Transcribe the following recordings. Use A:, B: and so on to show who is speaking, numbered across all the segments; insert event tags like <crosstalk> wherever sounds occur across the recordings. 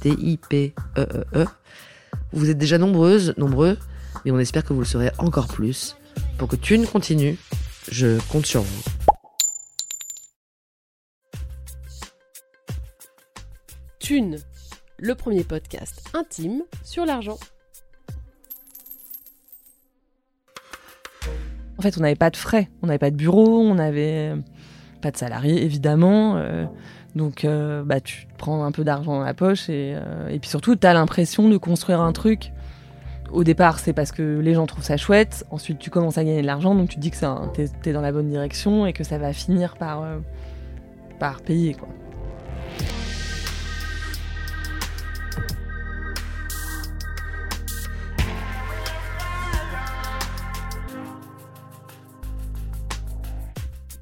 A: T-I-P-E-E-E. Vous êtes déjà nombreuses, nombreux, mais on espère que vous le serez encore plus. Pour que Thune continue, je compte sur vous.
B: Thune, le premier podcast intime sur l'argent.
C: En fait, on n'avait pas de frais, on n'avait pas de bureau, on n'avait pas de salariés, évidemment. euh, donc, euh, bah, tu prends un peu d'argent dans la poche et, euh, et puis surtout, tu as l'impression de construire un truc. Au départ, c'est parce que les gens trouvent ça chouette. Ensuite, tu commences à gagner de l'argent, donc tu dis que t'es es dans la bonne direction et que ça va finir par, euh, par payer. Quoi.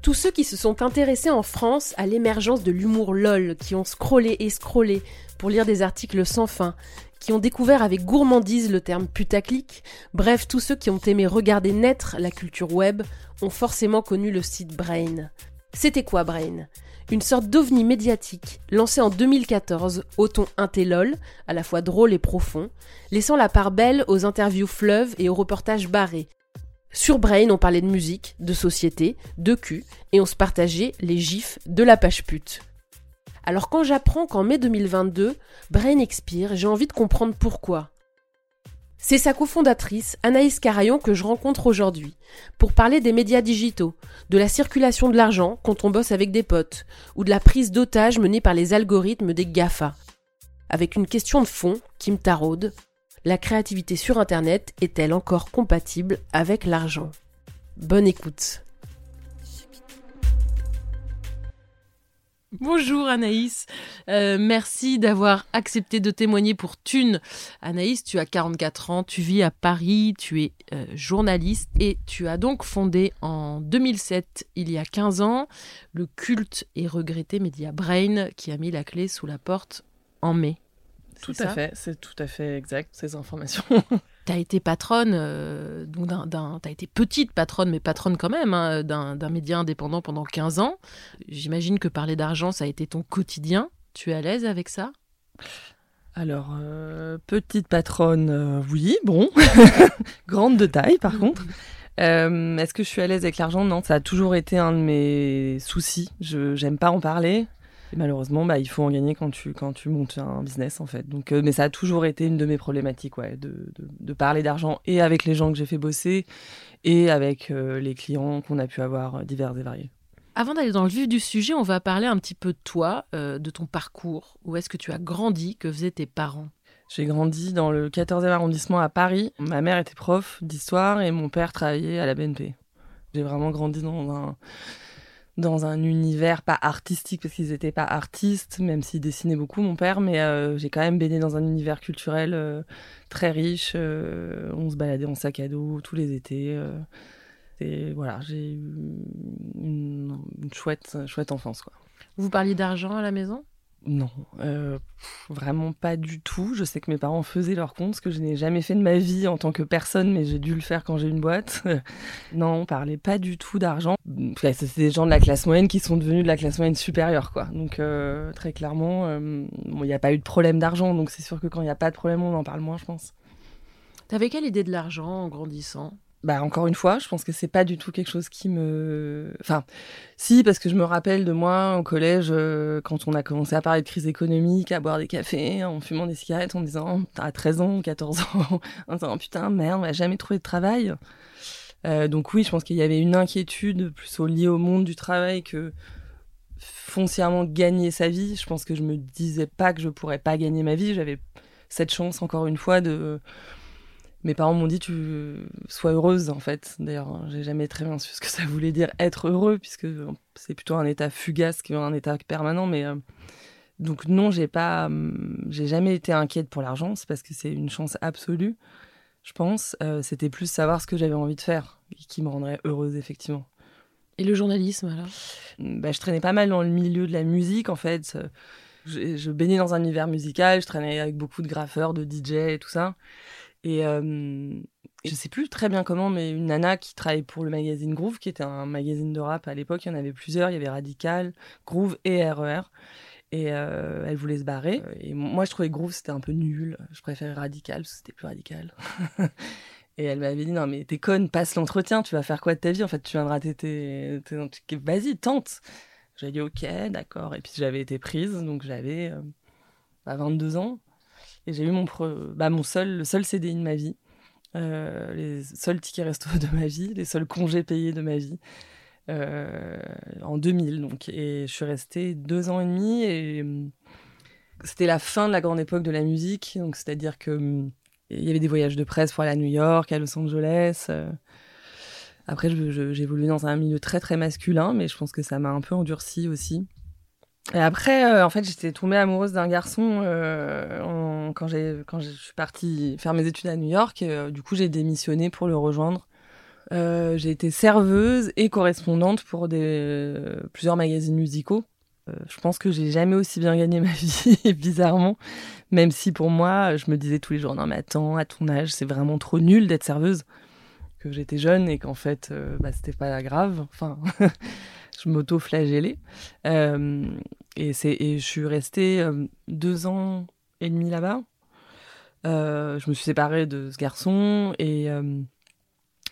B: Tous ceux qui se sont intéressés en France à l'émergence de l'humour LOL, qui ont scrollé et scrollé pour lire des articles sans fin, qui ont découvert avec gourmandise le terme putaclic, bref, tous ceux qui ont aimé regarder naître la culture web, ont forcément connu le site Brain. C'était quoi Brain? Une sorte d'ovni médiatique, lancé en 2014 au ton intélol, à la fois drôle et profond, laissant la part belle aux interviews fleuves et aux reportages barrés, sur Brain, on parlait de musique, de société, de cul, et on se partageait les gifs de la page pute. Alors quand j'apprends qu'en mai 2022, Brain expire, j'ai envie de comprendre pourquoi. C'est sa cofondatrice, Anaïs Carayon, que je rencontre aujourd'hui, pour parler des médias digitaux, de la circulation de l'argent quand on bosse avec des potes, ou de la prise d'otages menée par les algorithmes des GAFA. Avec une question de fond qui me taraude, la créativité sur Internet est-elle encore compatible avec l'argent? Bonne écoute. Bonjour Anaïs, Euh, merci d'avoir accepté de témoigner pour Thune. Anaïs, tu as 44 ans, tu vis à Paris, tu es euh, journaliste et tu as donc fondé en 2007, il y a 15 ans, le culte et regretté média Brain qui a mis la clé sous la porte en mai.
C: Tout à
B: ça
C: fait, c'est tout à fait exact, ces informations. <laughs>
B: Tu as été patronne, euh, d'un, t'as été petite patronne, mais patronne quand même, hein, d'un, média indépendant pendant 15 ans. J'imagine que parler d'argent, ça a été ton quotidien. Tu es à l'aise avec ça?
C: Alors, euh, petite patronne, euh, oui, bon. <laughs> Grande de taille, par contre. Euh, Est-ce que je suis à l'aise avec l'argent? Non, ça a toujours été un de mes soucis. Je j'aime pas en parler. Et malheureusement, bah, il faut en gagner quand tu, quand tu montes un business, en fait. Donc, euh, mais ça a toujours été une de mes problématiques, ouais, de, de, de parler d'argent et avec les gens que j'ai fait bosser et avec euh, les clients qu'on a pu avoir euh, divers et variés.
B: Avant d'aller dans le vif du sujet, on va parler un petit peu de toi, euh, de ton parcours. Où est-ce que tu as grandi? Que faisaient tes parents?
C: J'ai grandi dans le 14e arrondissement à Paris. Ma mère était prof d'histoire et mon père travaillait à la BNP. J'ai vraiment grandi dans un, dans un univers pas artistique parce qu'ils n'étaient pas artistes, même s'ils dessinaient beaucoup, mon père, mais euh, j'ai quand même baigné dans un univers culturel euh, très riche. euh, on se baladait en sac à dos tous les étés. et voilà, j'ai eu une, une chouette, chouette enfance, quoi.
B: Vous parliez d'argent à la maison?
C: Non, euh, vraiment pas du tout. Je sais que mes parents faisaient leur compte, ce que je n'ai jamais fait de ma vie en tant que personne, mais j'ai dû le faire quand j'ai une boîte. <laughs> non, on parlait pas du tout d'argent. Enfin, c'est des gens de la classe moyenne qui sont devenus de la classe moyenne supérieure, quoi. Donc euh, très clairement, euh, il n'y a pas eu de problème d'argent, donc c'est sûr que quand il n'y a pas de problème, on en parle moins, je pense.
B: T'avais quelle idée de l'argent en grandissant?
C: Bah encore une fois, je pense que c'est pas du tout quelque chose qui me. Enfin, si, parce que je me rappelle de moi au collège, euh, quand on a commencé à parler de crise économique, à boire des cafés, en fumant des cigarettes, en disant T'as 13 ans, 14 ans, <laughs> en disant Putain, merde, on va jamais trouvé de travail. Euh, donc, oui, je pense qu'il y avait une inquiétude plus liée au monde du travail que foncièrement gagner sa vie. Je pense que je me disais pas que je pourrais pas gagner ma vie. J'avais cette chance, encore une fois, de mes parents m'ont dit tu sois heureuse en fait. D'ailleurs, j'ai jamais très bien su ce que ça voulait dire être heureux puisque c'est plutôt un état fugace qu'un état permanent. Mais euh, donc non, j'ai pas, hum, j'ai jamais été inquiète pour l'argent. C'est parce que c'est une chance absolue, je pense. Euh, c'était plus savoir ce que j'avais envie de faire qui me rendrait heureuse effectivement.
B: Et le journalisme alors?
C: Bah, je traînais pas mal dans le milieu de la musique en fait. Je, je baignais dans un univers musical. Je traînais avec beaucoup de graffeurs, de DJ et tout ça. Et euh, je sais plus très bien comment, mais une nana qui travaille pour le magazine Groove, qui était un magazine de rap à l'époque, il y en avait plusieurs, il y avait Radical, Groove et RER. Et euh, elle voulait se barrer. Et moi, je trouvais Groove, c'était un peu nul. Je préférais Radical, parce que c'était plus radical. <laughs> et elle m'avait dit, non, mais t'es conne, passe l'entretien, tu vas faire quoi de ta vie? En fait, tu viendras tes... Vas-y, tente J'ai dit, ok, d'accord. Et puis j'avais été prise, donc j'avais 22 euh, ans. Et j'ai eu mon, bah, seul, le seul CDI de ma vie, euh, les seuls tickets resto de ma vie, les seuls congés payés de ma vie. Euh, en 2000 donc et je suis restée deux ans et demi et hum, c'était la fin de la grande époque de la musique donc c'est à dire que hum, il y avait des voyages de presse pour aller à New York à Los Angeles euh. après évolué dans un milieu très très masculin mais je pense que ça m'a un peu endurci aussi et après, euh, en fait, j'étais tombée amoureuse d'un garçon euh, quand, quand je suis partie faire mes études à New York. Euh, du coup, j'ai démissionné pour le rejoindre. j'ai été serveuse et correspondante pour plusieurs magazines musicaux. je pense que j'ai jamais aussi bien gagné ma <laughs> vie, bizarrement. Même si pour moi, je me disais tous les jours, non mais attends, à ton âge, c'est vraiment trop nul d'être serveuse. Que j'étais jeune et qu'en fait, bah, c'était pas grave. Enfin... <laughs> je m'auto-flagellais. Et, et je suis restée euh, deux ans et demi là-bas. Euh, je me suis séparée de ce garçon et,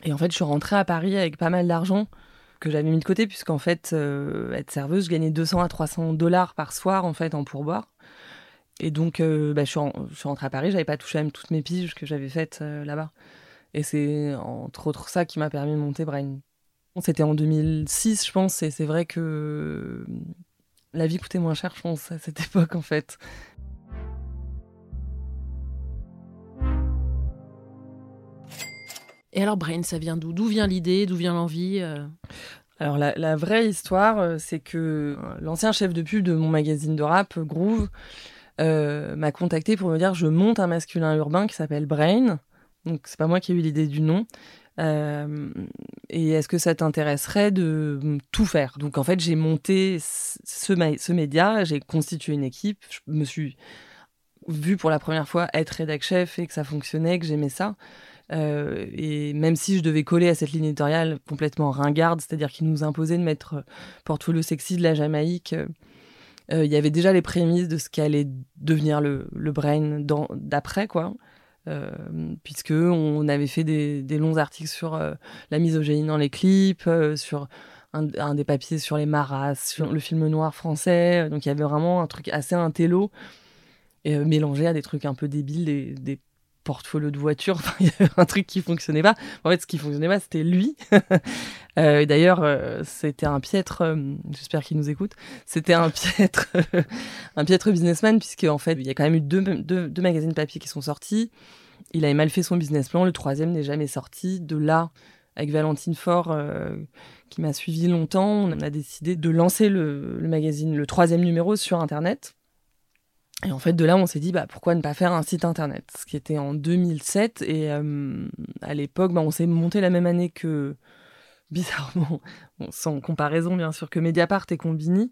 C: et en fait, je suis rentrée à Paris avec pas mal d'argent que j'avais mis de côté, puisqu'en fait, être serveuse, je gagnais 200 à 300 dollars par soir en fait en pourboire. Et donc, bah, je, suis je, suis rentrée à Paris, j'avais pas touché même toutes mes piges que j'avais faites là-bas. Et c'est entre autres ça qui m'a permis de monter Brain. C'était en 2006, je pense, et c'est vrai que la vie coûtait moins cher, je pense, à cette époque, en fait.
B: Et alors, Brain, ça vient d'où? D'où vient l'idée? D'où vient l'envie euh?
C: Alors, la, vraie histoire, euh, c'est que l'ancien chef de pub de mon magazine de rap, Groove, euh, m'a contacté pour me dire je monte un masculin urbain qui s'appelle Brain. Donc, c'est pas moi qui ai eu l'idée du nom. Euh, et est-ce que ça t'intéresserait de tout faire? Donc en fait, j'ai monté ce, média, j'ai constitué une équipe, je me suis vu pour la première fois être rédac chef et que ça fonctionnait, que j'aimais ça. Euh, et même si je devais coller à cette ligne éditoriale complètement ringarde, c'est-à-dire qu'il nous imposait de mettre portfolio sexy de la Jamaïque, euh, il y avait déjà les prémices de ce qu'allait devenir le, le brain d'après, quoi. Euh, puisque on avait fait des, longs articles sur euh, la misogynie dans les clips, euh, sur un, des papiers sur les maras, sur le film noir français. Donc il y avait vraiment un truc assez intello et mélangé à des trucs un peu débiles, des portfolios de voitures. <laughs> il y avait un truc qui fonctionnait pas. En fait, ce qui fonctionnait pas, c'était lui. <laughs> D'ailleurs, c'était un piètre. J'espère qu'il nous écoute. C'était un <laughs> piètre, un piètre businessman puisque en fait, il y a quand même eu deux, deux, deux magazines papier qui sont sortis il avait mal fait son business plan. Le troisième n'est jamais sorti. De là, avec Valentine Faure, euh, qui m'a suivi longtemps, on a décidé de lancer le, magazine, le troisième numéro sur Internet. Et en fait, de là, on s'est dit, bah, pourquoi ne pas faire un site Internet Ce qui était en 2007. Et euh, à l'époque, bah, on s'est monté la même année que, <laughs> bizarrement, sans comparaison bien sûr, que Mediapart et Combini.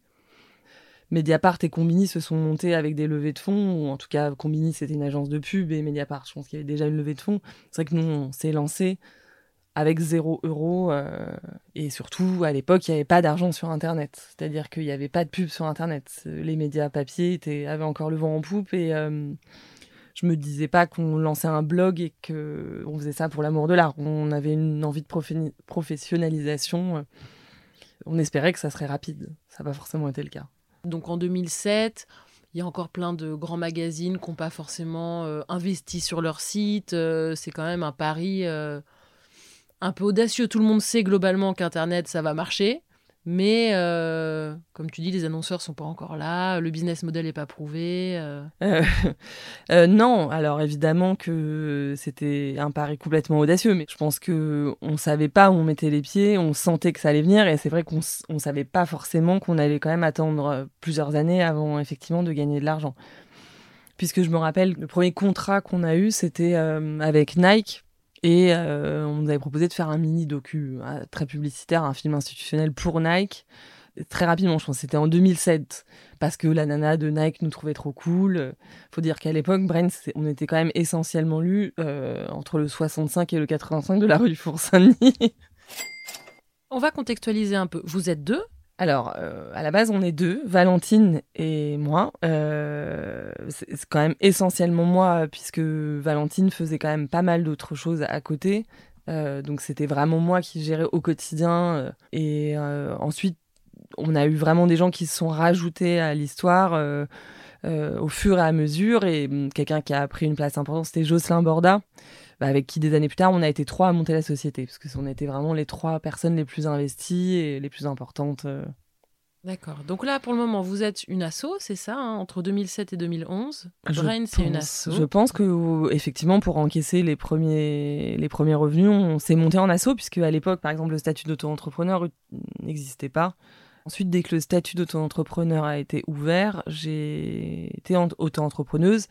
C: Mediapart et Combini se sont montés avec des levées de fonds, ou en tout cas Combini c'était une agence de pub et Mediapart je pense qu'il y avait déjà une levée de fonds. C'est vrai que nous on s'est lancé avec zéro euro euh, et surtout à l'époque il n'y avait pas d'argent sur internet, c'est-à-dire qu'il n'y avait pas de pub sur internet. Les médias papier avaient encore le vent en poupe et euh, je me disais pas qu'on lançait un blog et que on faisait ça pour l'amour de l'art. On avait une envie de professionnalisation. On espérait que ça serait rapide. Ça n'a pas forcément été le cas.
B: Donc en 2007, il y a encore plein de grands magazines qui n'ont pas forcément euh, investi sur leur site. Euh, c'est quand même un pari euh, un peu audacieux. Tout le monde sait globalement qu'Internet, ça va marcher. Mais euh, comme tu dis, les annonceurs sont pas encore là, le business model n'est pas prouvé. Euh. <laughs>
C: Euh, non, alors évidemment que c'était un pari complètement audacieux, mais je pense que on savait pas où on mettait les pieds, on sentait que ça allait venir, et c'est vrai qu'on ne savait pas forcément qu'on allait quand même attendre plusieurs années avant effectivement de gagner de l'argent. Puisque je me rappelle, le premier contrat qu'on a eu, c'était avec Nike et euh, on nous avait proposé de faire un mini docu euh, très publicitaire, un film institutionnel pour Nike. Très rapidement, je pense c'était en 2007, parce que la nana de Nike nous trouvait trop cool. Faut dire qu'à l'époque, Brains, on était quand même essentiellement lu euh, entre le 65 et le 85 de la rue Four-Saint-Denis.
B: On va contextualiser un peu. Vous êtes deux
C: alors, euh, à la base, on est deux, Valentine et moi. Euh, c'est quand même essentiellement moi, puisque Valentine faisait quand même pas mal d'autres choses à côté. Euh, donc, c'était vraiment moi qui gérais au quotidien. et ensuite, on a eu vraiment des gens qui se sont rajoutés à l'histoire au fur et à mesure. Et hum, quelqu'un qui a pris une place importante, c'était Jocelyn Borda. Bah, avec qui des années plus tard, on a été trois à monter la société, parce que on était vraiment les trois personnes les plus investies et les plus importantes. Euh.
B: D'accord. Donc là, pour le moment, vous êtes une asso, c'est ça, hein, entre 2007 et 2011. Brain, c'est une asso.
C: Je pense que effectivement, pour encaisser les premiers les premiers revenus, on s'est monté en asso, puisque à l'époque, par exemple, le statut d'auto-entrepreneur n'existait pas. Ensuite, dès que le statut d'auto-entrepreneur a été ouvert, j'ai été auto-entrepreneuse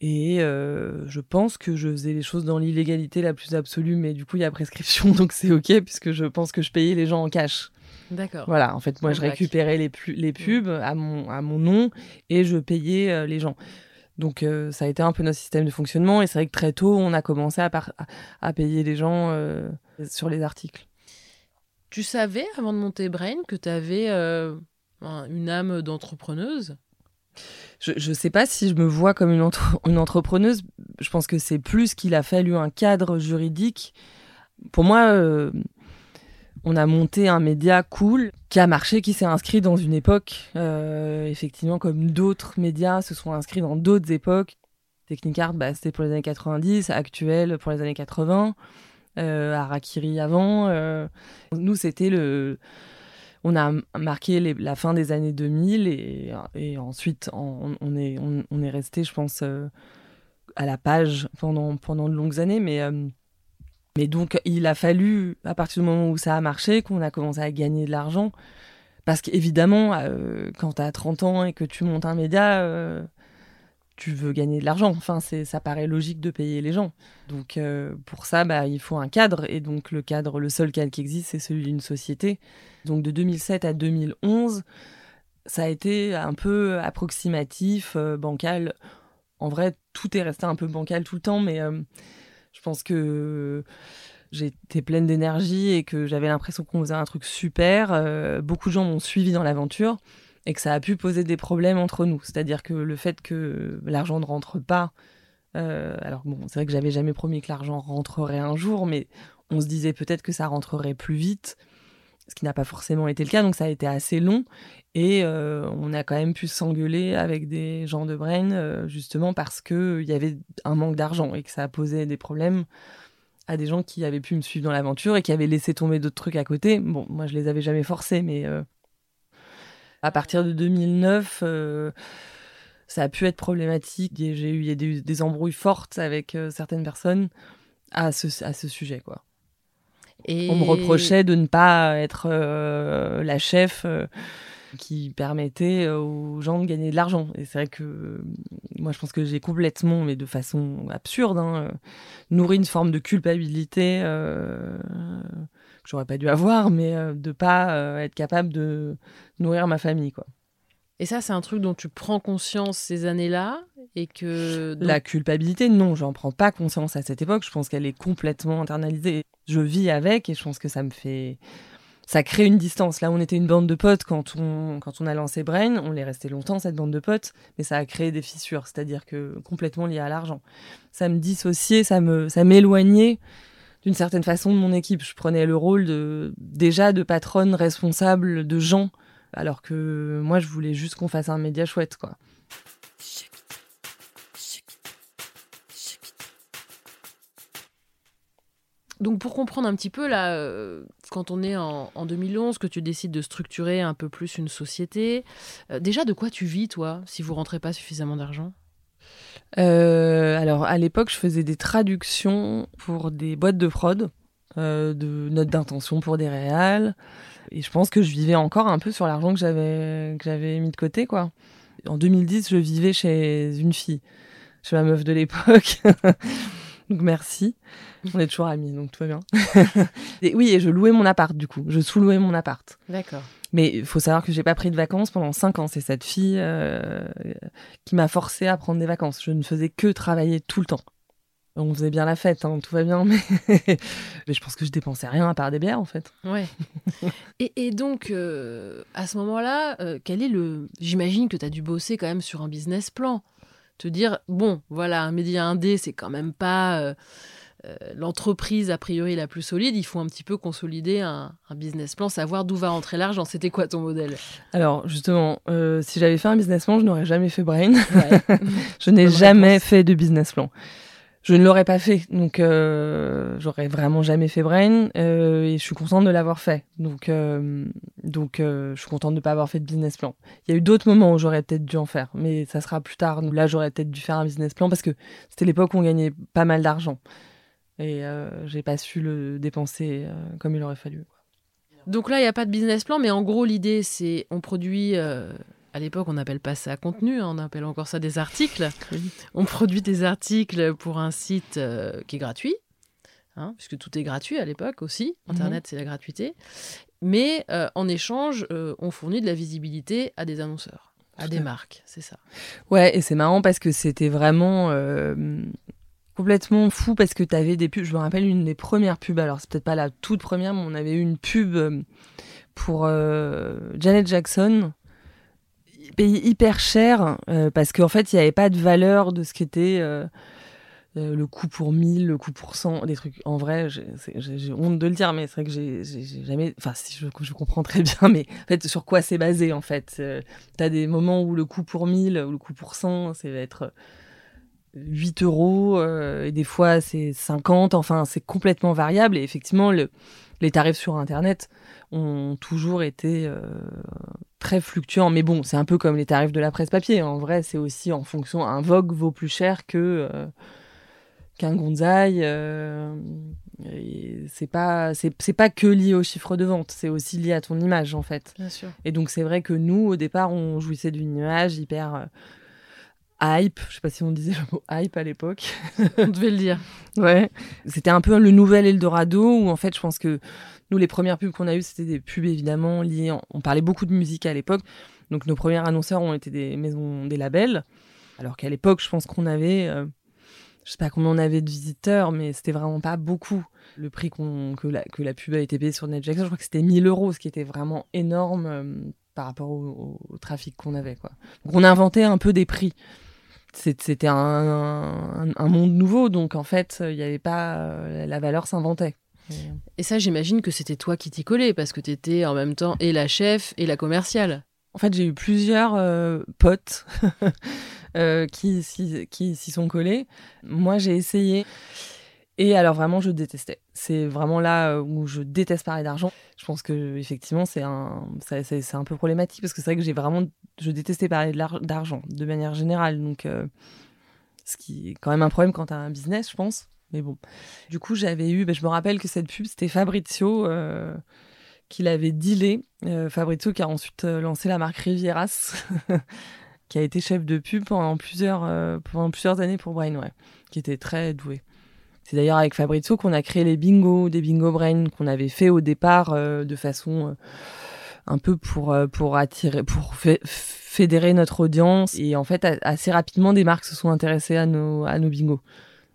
C: et euh, je pense que je faisais les choses dans l'illégalité la plus absolue, mais du coup, il y a prescription, <laughs> donc c'est OK, puisque je pense que je payais les gens en cash.
B: D'accord.
C: Voilà, en fait, moi, je récupérais les, les pubs à mon, à mon nom et je payais euh, les gens. Donc, euh, ça a été un peu notre système de fonctionnement. Et c'est vrai que très tôt, on a commencé à, à payer les gens sur les articles.
B: Tu savais, avant de monter Brain, que tu avais une âme d'entrepreneuse?
C: Je ne sais pas si je me vois comme <laughs> une, entrepreneuse. Je pense que c'est plus qu'il a fallu un cadre juridique. Pour moi, euh, on a monté un média cool qui a marché, qui s'est inscrit dans une époque, euh, effectivement, comme d'autres médias se sont inscrits dans d'autres époques. Technicart, bah, c'était pour les années 90, Actuel pour les années 80, euh, Arakiri avant. nous, c'était le on a marqué la fin des années 2000 et, ensuite on, est, resté, je pense, euh, à la page pendant, de longues années. Mais, euh, mais donc, il a fallu, à partir du moment où ça a marché, qu'on a commencé à gagner de l'argent. Parce qu'évidemment, euh, quand tu as 30 ans et que tu montes un média, tu veux gagner de l'argent. Enfin, ça paraît logique de payer les gens. Donc, pour ça, bah, il faut un cadre. Et donc, le cadre, le seul cadre qui existe, c'est celui d'une société. Donc, de 2007 à 2011, ça a été un peu approximatif, euh, bancal. En vrai, tout est resté un peu bancal tout le temps, mais euh, je pense que j'étais pleine d'énergie et que j'avais l'impression qu'on faisait un truc super. beaucoup de gens m'ont suivi dans l'aventure et que ça a pu poser des problèmes entre nous. C'est-à-dire que le fait que l'argent ne rentre pas, euh, alors bon, c'est vrai que j'avais jamais promis que l'argent rentrerait un jour, mais on se disait peut-être que ça rentrerait plus vite, ce qui n'a pas forcément été le cas, donc ça a été assez long, et euh, on a quand même pu s'engueuler avec des gens de Brain, euh, justement parce qu'il y avait un manque d'argent et que ça posé des problèmes à des gens qui avaient pu me suivre dans l'aventure et qui avaient laissé tomber d'autres trucs à côté. Bon, moi je les avais jamais forcés, mais à partir de 2009, euh, ça a pu être problématique. J'ai eu, des, embrouilles fortes avec euh, certaines personnes à ce sujet, quoi. On me reprochait de ne pas être euh, la chef qui permettait aux gens de gagner de l'argent. Et c'est vrai que moi, je pense que j'ai complètement, mais de façon absurde, hein, nourri une forme de culpabilité j'aurais pas dû avoir, mais euh, de pas euh, être capable de nourrir ma famille, quoi.
B: Et ça, c'est un truc dont tu prends conscience ces années-là et que
C: la culpabilité, non, j'en prends pas conscience à cette époque. Je pense qu'elle est complètement internalisée. Je vis avec et je pense que ça me fait ça crée une distance. Là, on était une bande de potes quand on, quand on a lancé Brain. On l'est resté longtemps, cette bande de potes, mais ça a créé des fissures, c'est-à-dire que complètement lié à l'argent. Ça me dissociait, ça me, ça m'éloignait d'une certaine façon de mon équipe. Je prenais le rôle de, déjà de patronne responsable de gens, alors que moi, je voulais juste qu'on fasse un média chouette, quoi.
B: Donc pour comprendre un petit peu, là, euh, quand on est en, 2011, que tu décides de structurer un peu plus une société, euh, déjà de quoi tu vis, toi, si vous rentrez pas suffisamment d'argent?
C: Euh, Alors à l'époque, je faisais des traductions pour des boîtes de prod, de notes d'intention pour des réals. Et je pense que je vivais encore un peu sur l'argent que j'avais, que j'avais mis de côté, quoi. En 2010, je vivais chez une fille, chez ma meuf de l'époque. <laughs> Donc merci. On est toujours amis, donc tout va bien. <laughs> et oui, et je louais mon appart du coup. Je sous-louais mon appart.
B: D'accord.
C: Mais il faut savoir que j'ai pas pris de vacances pendant cinq ans. C'est cette fille euh, qui m'a forcé à prendre des vacances. Je ne faisais que travailler tout le temps. On faisait bien la fête, hein, tout va bien, mais... <laughs> mais je pense que je dépensais rien à part des bières en fait.
B: Ouais. <laughs> et, donc, euh, à ce moment-là, euh, quel est le. J'imagine que tu as dû bosser quand même sur un business plan. Te dire, bon, voilà, un média indé, c'est quand même pas euh, l'entreprise a priori la plus solide, il faut un petit peu consolider un, business plan, savoir d'où va rentrer l'argent. C'était quoi ton modèle?
C: Alors justement, si j'avais fait un business plan, je n'aurais jamais fait Brain. <laughs> je n'ai jamais fait de business plan. Je ne l'aurais pas fait, donc euh, j'aurais vraiment jamais fait Brain et je suis contente de l'avoir fait. Donc, donc je suis contente de ne pas avoir fait de business plan. Il y a eu d'autres moments où j'aurais peut-être dû en faire, mais ça sera plus tard. là, j'aurais peut-être dû faire un business plan parce que c'était l'époque où on gagnait pas mal d'argent et euh, j'ai pas su le dépenser euh, comme il aurait fallu.
B: Donc là, il n'y a pas de business plan, mais en gros, l'idée, c'est on produit. Euh, à l'époque, on n'appelle pas ça contenu, hein, on appelle encore ça des articles. On produit des articles pour un site qui est gratuit, hein, puisque tout est gratuit à l'époque aussi. Mhm. Internet, c'est la gratuité. Mais en échange, on fournit de la visibilité à des annonceurs, à des marques, c'est ça.
C: Ouais, et c'est marrant parce que c'était vraiment complètement fou parce que tu avais des pubs. Je me rappelle une des premières pubs, alors c'est peut-être pas la toute première, mais on avait eu une pub euh, pour euh, Janet Jackson, payé hyper cher euh, parce qu'en fait il n'y avait pas de valeur de ce qu'était le coût pour 1000, le coût pour 100, des trucs. En vrai, j'ai honte de le dire, mais c'est vrai que j'ai jamais. Enfin, si je, je, comprends très bien, mais en fait, sur quoi c'est basé en fait Tu as des moments où le coût pour 1000 ou le coût pour 100, ça va être 8 euros, euh, et des fois c'est 50, enfin c'est complètement variable. Et effectivement, le, les tarifs sur Internet ont toujours été euh, très fluctuants. Mais bon, c'est un peu comme les tarifs de la presse papier. En vrai, c'est aussi en fonction. Un Vogue vaut plus cher que euh, qu'un Gonzaï. c'est pas c'est pas que lié au chiffre de vente, c'est aussi lié à ton image en fait.
B: Bien sûr.
C: Et donc c'est vrai que nous au départ on jouissait d'une image hyper hype, je sais pas si on disait le mot hype à l'époque.
B: on devait le dire. <laughs>
C: Ouais. C'était un peu le nouvel Eldorado où en fait je pense que nous les premières pubs qu'on a eues c'était des pubs évidemment liées, on parlait beaucoup de musique à l'époque. Donc nos premiers annonceurs ont été des maisons, des labels. Alors qu'à l'époque je pense qu'on avait, euh, je sais pas combien on avait de visiteurs, mais c'était vraiment pas beaucoup. Le prix que, la, pub a été payée sur Netflix, je crois que c'était 1000 euros, ce qui était vraiment énorme euh, par rapport au, trafic qu'on avait. Quoi. Donc on a inventé un peu des prix c'était un, monde nouveau, donc en fait, il n'y avait pas. Euh, la valeur s'inventait.
B: Et ça, j'imagine que c'était toi qui t'y collais, parce que tu étais en même temps et la chef et la commerciale.
C: En fait, j'ai eu plusieurs euh, potes <laughs> euh, qui, s'y sont collés. Moi, j'ai essayé. Et alors vraiment, je détestais. C'est vraiment là euh, où je déteste parler d'argent. Je pense que effectivement, c'est un, un peu problématique parce que c'est vrai que j'ai vraiment, je détestais parler d'argent de manière générale. Donc, ce qui est quand même un problème quand as un business, je pense. Mais bon, du coup, j'avais eu, ben, je me rappelle que cette pub, c'était Fabrizio euh, qui l'avait dealé. Fabrizio qui a ensuite lancé la marque Rivieras, <laughs> qui a été chef de pub pendant plusieurs, pendant plusieurs années pour Brain, ouais, qui était très doué. C'est d'ailleurs avec Fabrizio qu'on a créé les bingos, des bingo brain qu'on avait fait au départ euh, de façon euh, un peu pour euh, pour attirer, pour fédérer notre audience. Et en fait, assez rapidement, des marques se sont intéressées à nos à nos bingos.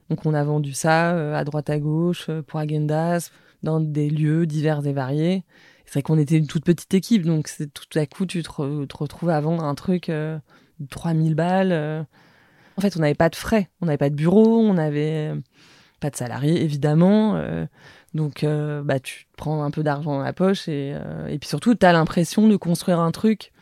C: Donc on a vendu ça à droite à gauche pour Agendas dans des lieux divers et variés. c'est vrai qu'on était une toute petite équipe, donc c'est tout à coup, tu te, retrouves à vendre un truc de 3000 balles. En fait, on n'avait pas de frais, on n'avait pas de bureau, on n'avait pas de salariés, évidemment. donc, bah, tu prends un peu d'argent dans la poche et, et puis surtout, tu as l'impression de construire un truc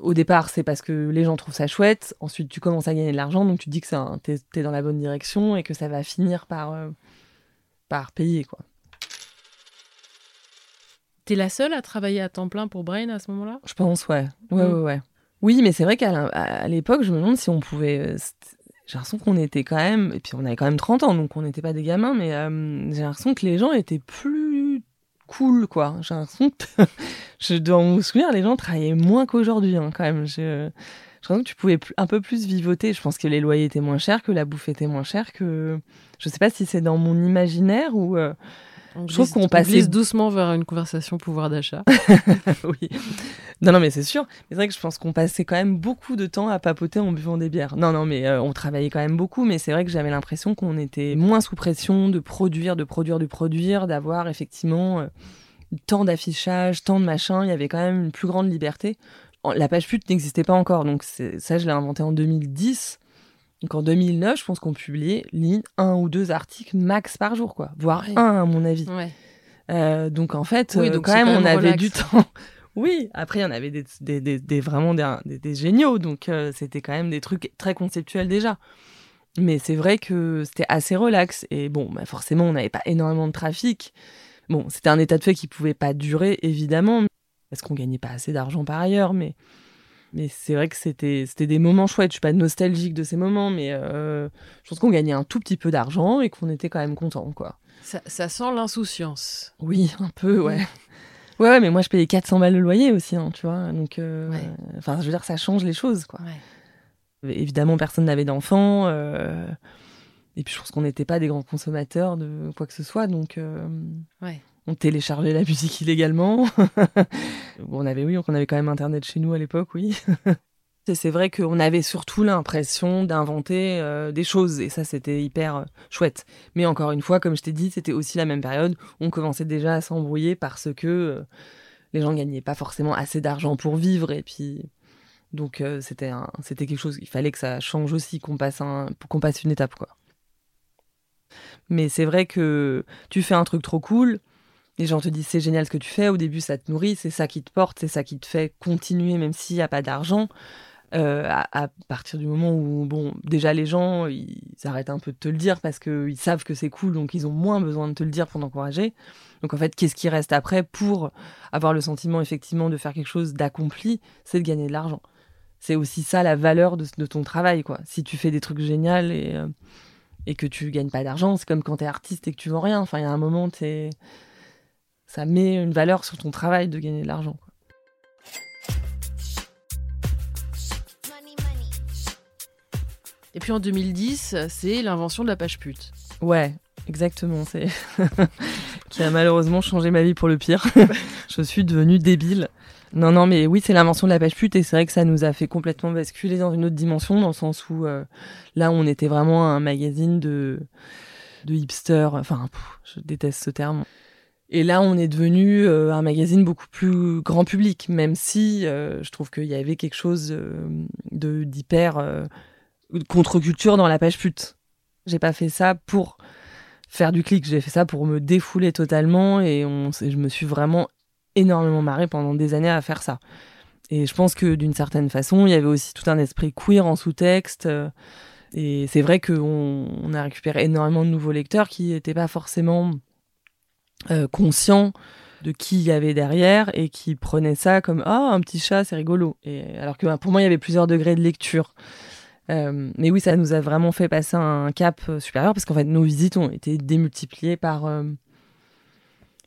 C: au départ, c'est parce que les gens trouvent ça chouette. Ensuite, tu commences à gagner de l'argent, donc tu te dis que tu es, dans la bonne direction et que ça va finir par, euh, par payer. quoi.
B: T'es la seule à travailler à temps plein pour Brain à ce moment-là?
C: Je pense, ouais. Ouais, mm. ouais, ouais. Oui, mais c'est vrai qu'à l'époque, je me demande si on pouvait. Euh, j'ai l'impression qu'on était quand même. Et puis on avait quand même 30 ans, donc on n'était pas des gamins, mais euh, j'ai l'impression que les gens étaient plus cool, quoi. J'ai l'impression que, <laughs> je dois me souvenir, les gens travaillaient moins qu'aujourd'hui, hein, quand même. Je, je que tu pouvais un peu plus vivoter. Je pense que les loyers étaient moins chers, que la bouffe était moins chère, que. Je sais pas si c'est dans mon imaginaire ou. Euh,
B: je trouve qu'on passe doucement vers une conversation pouvoir d'achat. <laughs>
C: oui. Non, non, mais c'est sûr. C'est vrai que je pense qu'on passait quand même beaucoup de temps à papoter en buvant des bières. Non, non, mais euh, on travaillait quand même beaucoup, mais c'est vrai que j'avais l'impression qu'on était moins sous pression de produire, de produire, de produire, d'avoir effectivement euh, tant d'affichage, tant de machin. Il y avait quand même une plus grande liberté. La page pute n'existait pas encore, donc ça, je l'ai inventé en 2010. Donc en 2009, je pense qu'on publiait un ou deux articles max par jour, quoi, voire un à mon avis. Euh, donc en fait, euh, donc quand, même, on avait du temps. <laughs> oui, après il y en avait des, des, des, vraiment des, géniaux, donc euh, c'était quand même des trucs très conceptuels déjà. Mais c'est vrai que c'était assez relax et bon, bah forcément on n'avait pas énormément de trafic. Bon, c'était un état de fait qui pouvait pas durer évidemment parce qu'on gagnait pas assez d'argent par ailleurs, mais mais c'est vrai que c'était c'était des moments chouettes. Je suis pas nostalgique de ces moments, mais euh, je pense qu'on gagnait un tout petit peu d'argent et qu'on était quand même content, quoi.
B: Ça, ça sent l'insouciance.
C: Oui, un peu, ouais. ouais. ouais, mais moi je payais 400 balles de loyer aussi, hein, tu vois. Donc, euh, enfin, je veux dire, ça change les choses, quoi. Évidemment, personne n'avait d'enfants. Euh, et puis je pense qu'on n'était pas des grands consommateurs de quoi que ce soit, donc. ouais on téléchargeait la musique illégalement. <laughs> on avait, oui, on avait quand même Internet chez nous à l'époque, oui. <laughs> c'est vrai qu'on avait surtout l'impression d'inventer euh, des choses, et ça, c'était hyper euh, chouette. Mais encore une fois, comme je t'ai dit, c'était aussi la même période où on commençait déjà à s'embrouiller parce que euh, les gens gagnaient pas forcément assez d'argent pour vivre, et puis. Donc c'était c'était quelque chose, il fallait que ça change aussi, qu'on passe, un, qu'on passe une étape, quoi. Mais c'est vrai que tu fais un truc trop cool, les gens te disent c'est génial ce que tu fais, au début ça te nourrit, c'est ça qui te porte, c'est ça qui te fait continuer même s'il n'y a pas d'argent. Euh, à, partir du moment où, bon, déjà les gens, ils arrêtent un peu de te le dire parce qu'ils savent que c'est cool, donc ils ont moins besoin de te le dire pour t'encourager. Donc en fait, qu'est-ce qui reste après pour avoir le sentiment effectivement de faire quelque chose d'accompli C'est de gagner de l'argent. C'est aussi ça la valeur de, ton travail, quoi. Si tu fais des trucs géniaux et, euh, et que tu gagnes pas d'argent, c'est comme quand tu es artiste et que tu vends rien. Enfin, il y a un moment, tu ça met une valeur sur ton travail de gagner de l'argent.
B: Et puis en 2010, c'est l'invention de la page pute.
C: Ouais, exactement. C'est <laughs> qui a malheureusement changé ma vie pour le pire. <laughs> Je suis devenue débile. Non, non, mais oui, c'est l'invention de la page pute et c'est vrai que ça nous a fait complètement basculer dans une autre dimension, dans le sens où euh, là, on était vraiment un magazine de de hipster. Enfin, je déteste ce terme. Et là, on est devenu euh, un magazine beaucoup plus grand public, même si euh, je trouve qu'il y avait quelque chose euh, d'hyper contre-culture dans la page pute. J'ai pas fait ça pour faire du clic, j'ai fait ça pour me défouler totalement et on, je me suis vraiment énormément marré pendant des années à faire ça. Et je pense que d'une certaine façon, il y avait aussi tout un esprit queer en sous-texte. et c'est vrai qu'on on a récupéré énormément de nouveaux lecteurs qui n'étaient pas forcément euh, conscient de qui il y avait derrière et qui prenait ça comme ah un petit chat c'est rigolo et alors que bah, pour moi il y avait plusieurs degrés de lecture. Euh, mais oui ça nous a vraiment fait passer un cap euh, supérieur parce qu'en fait nos visites ont été démultipliées par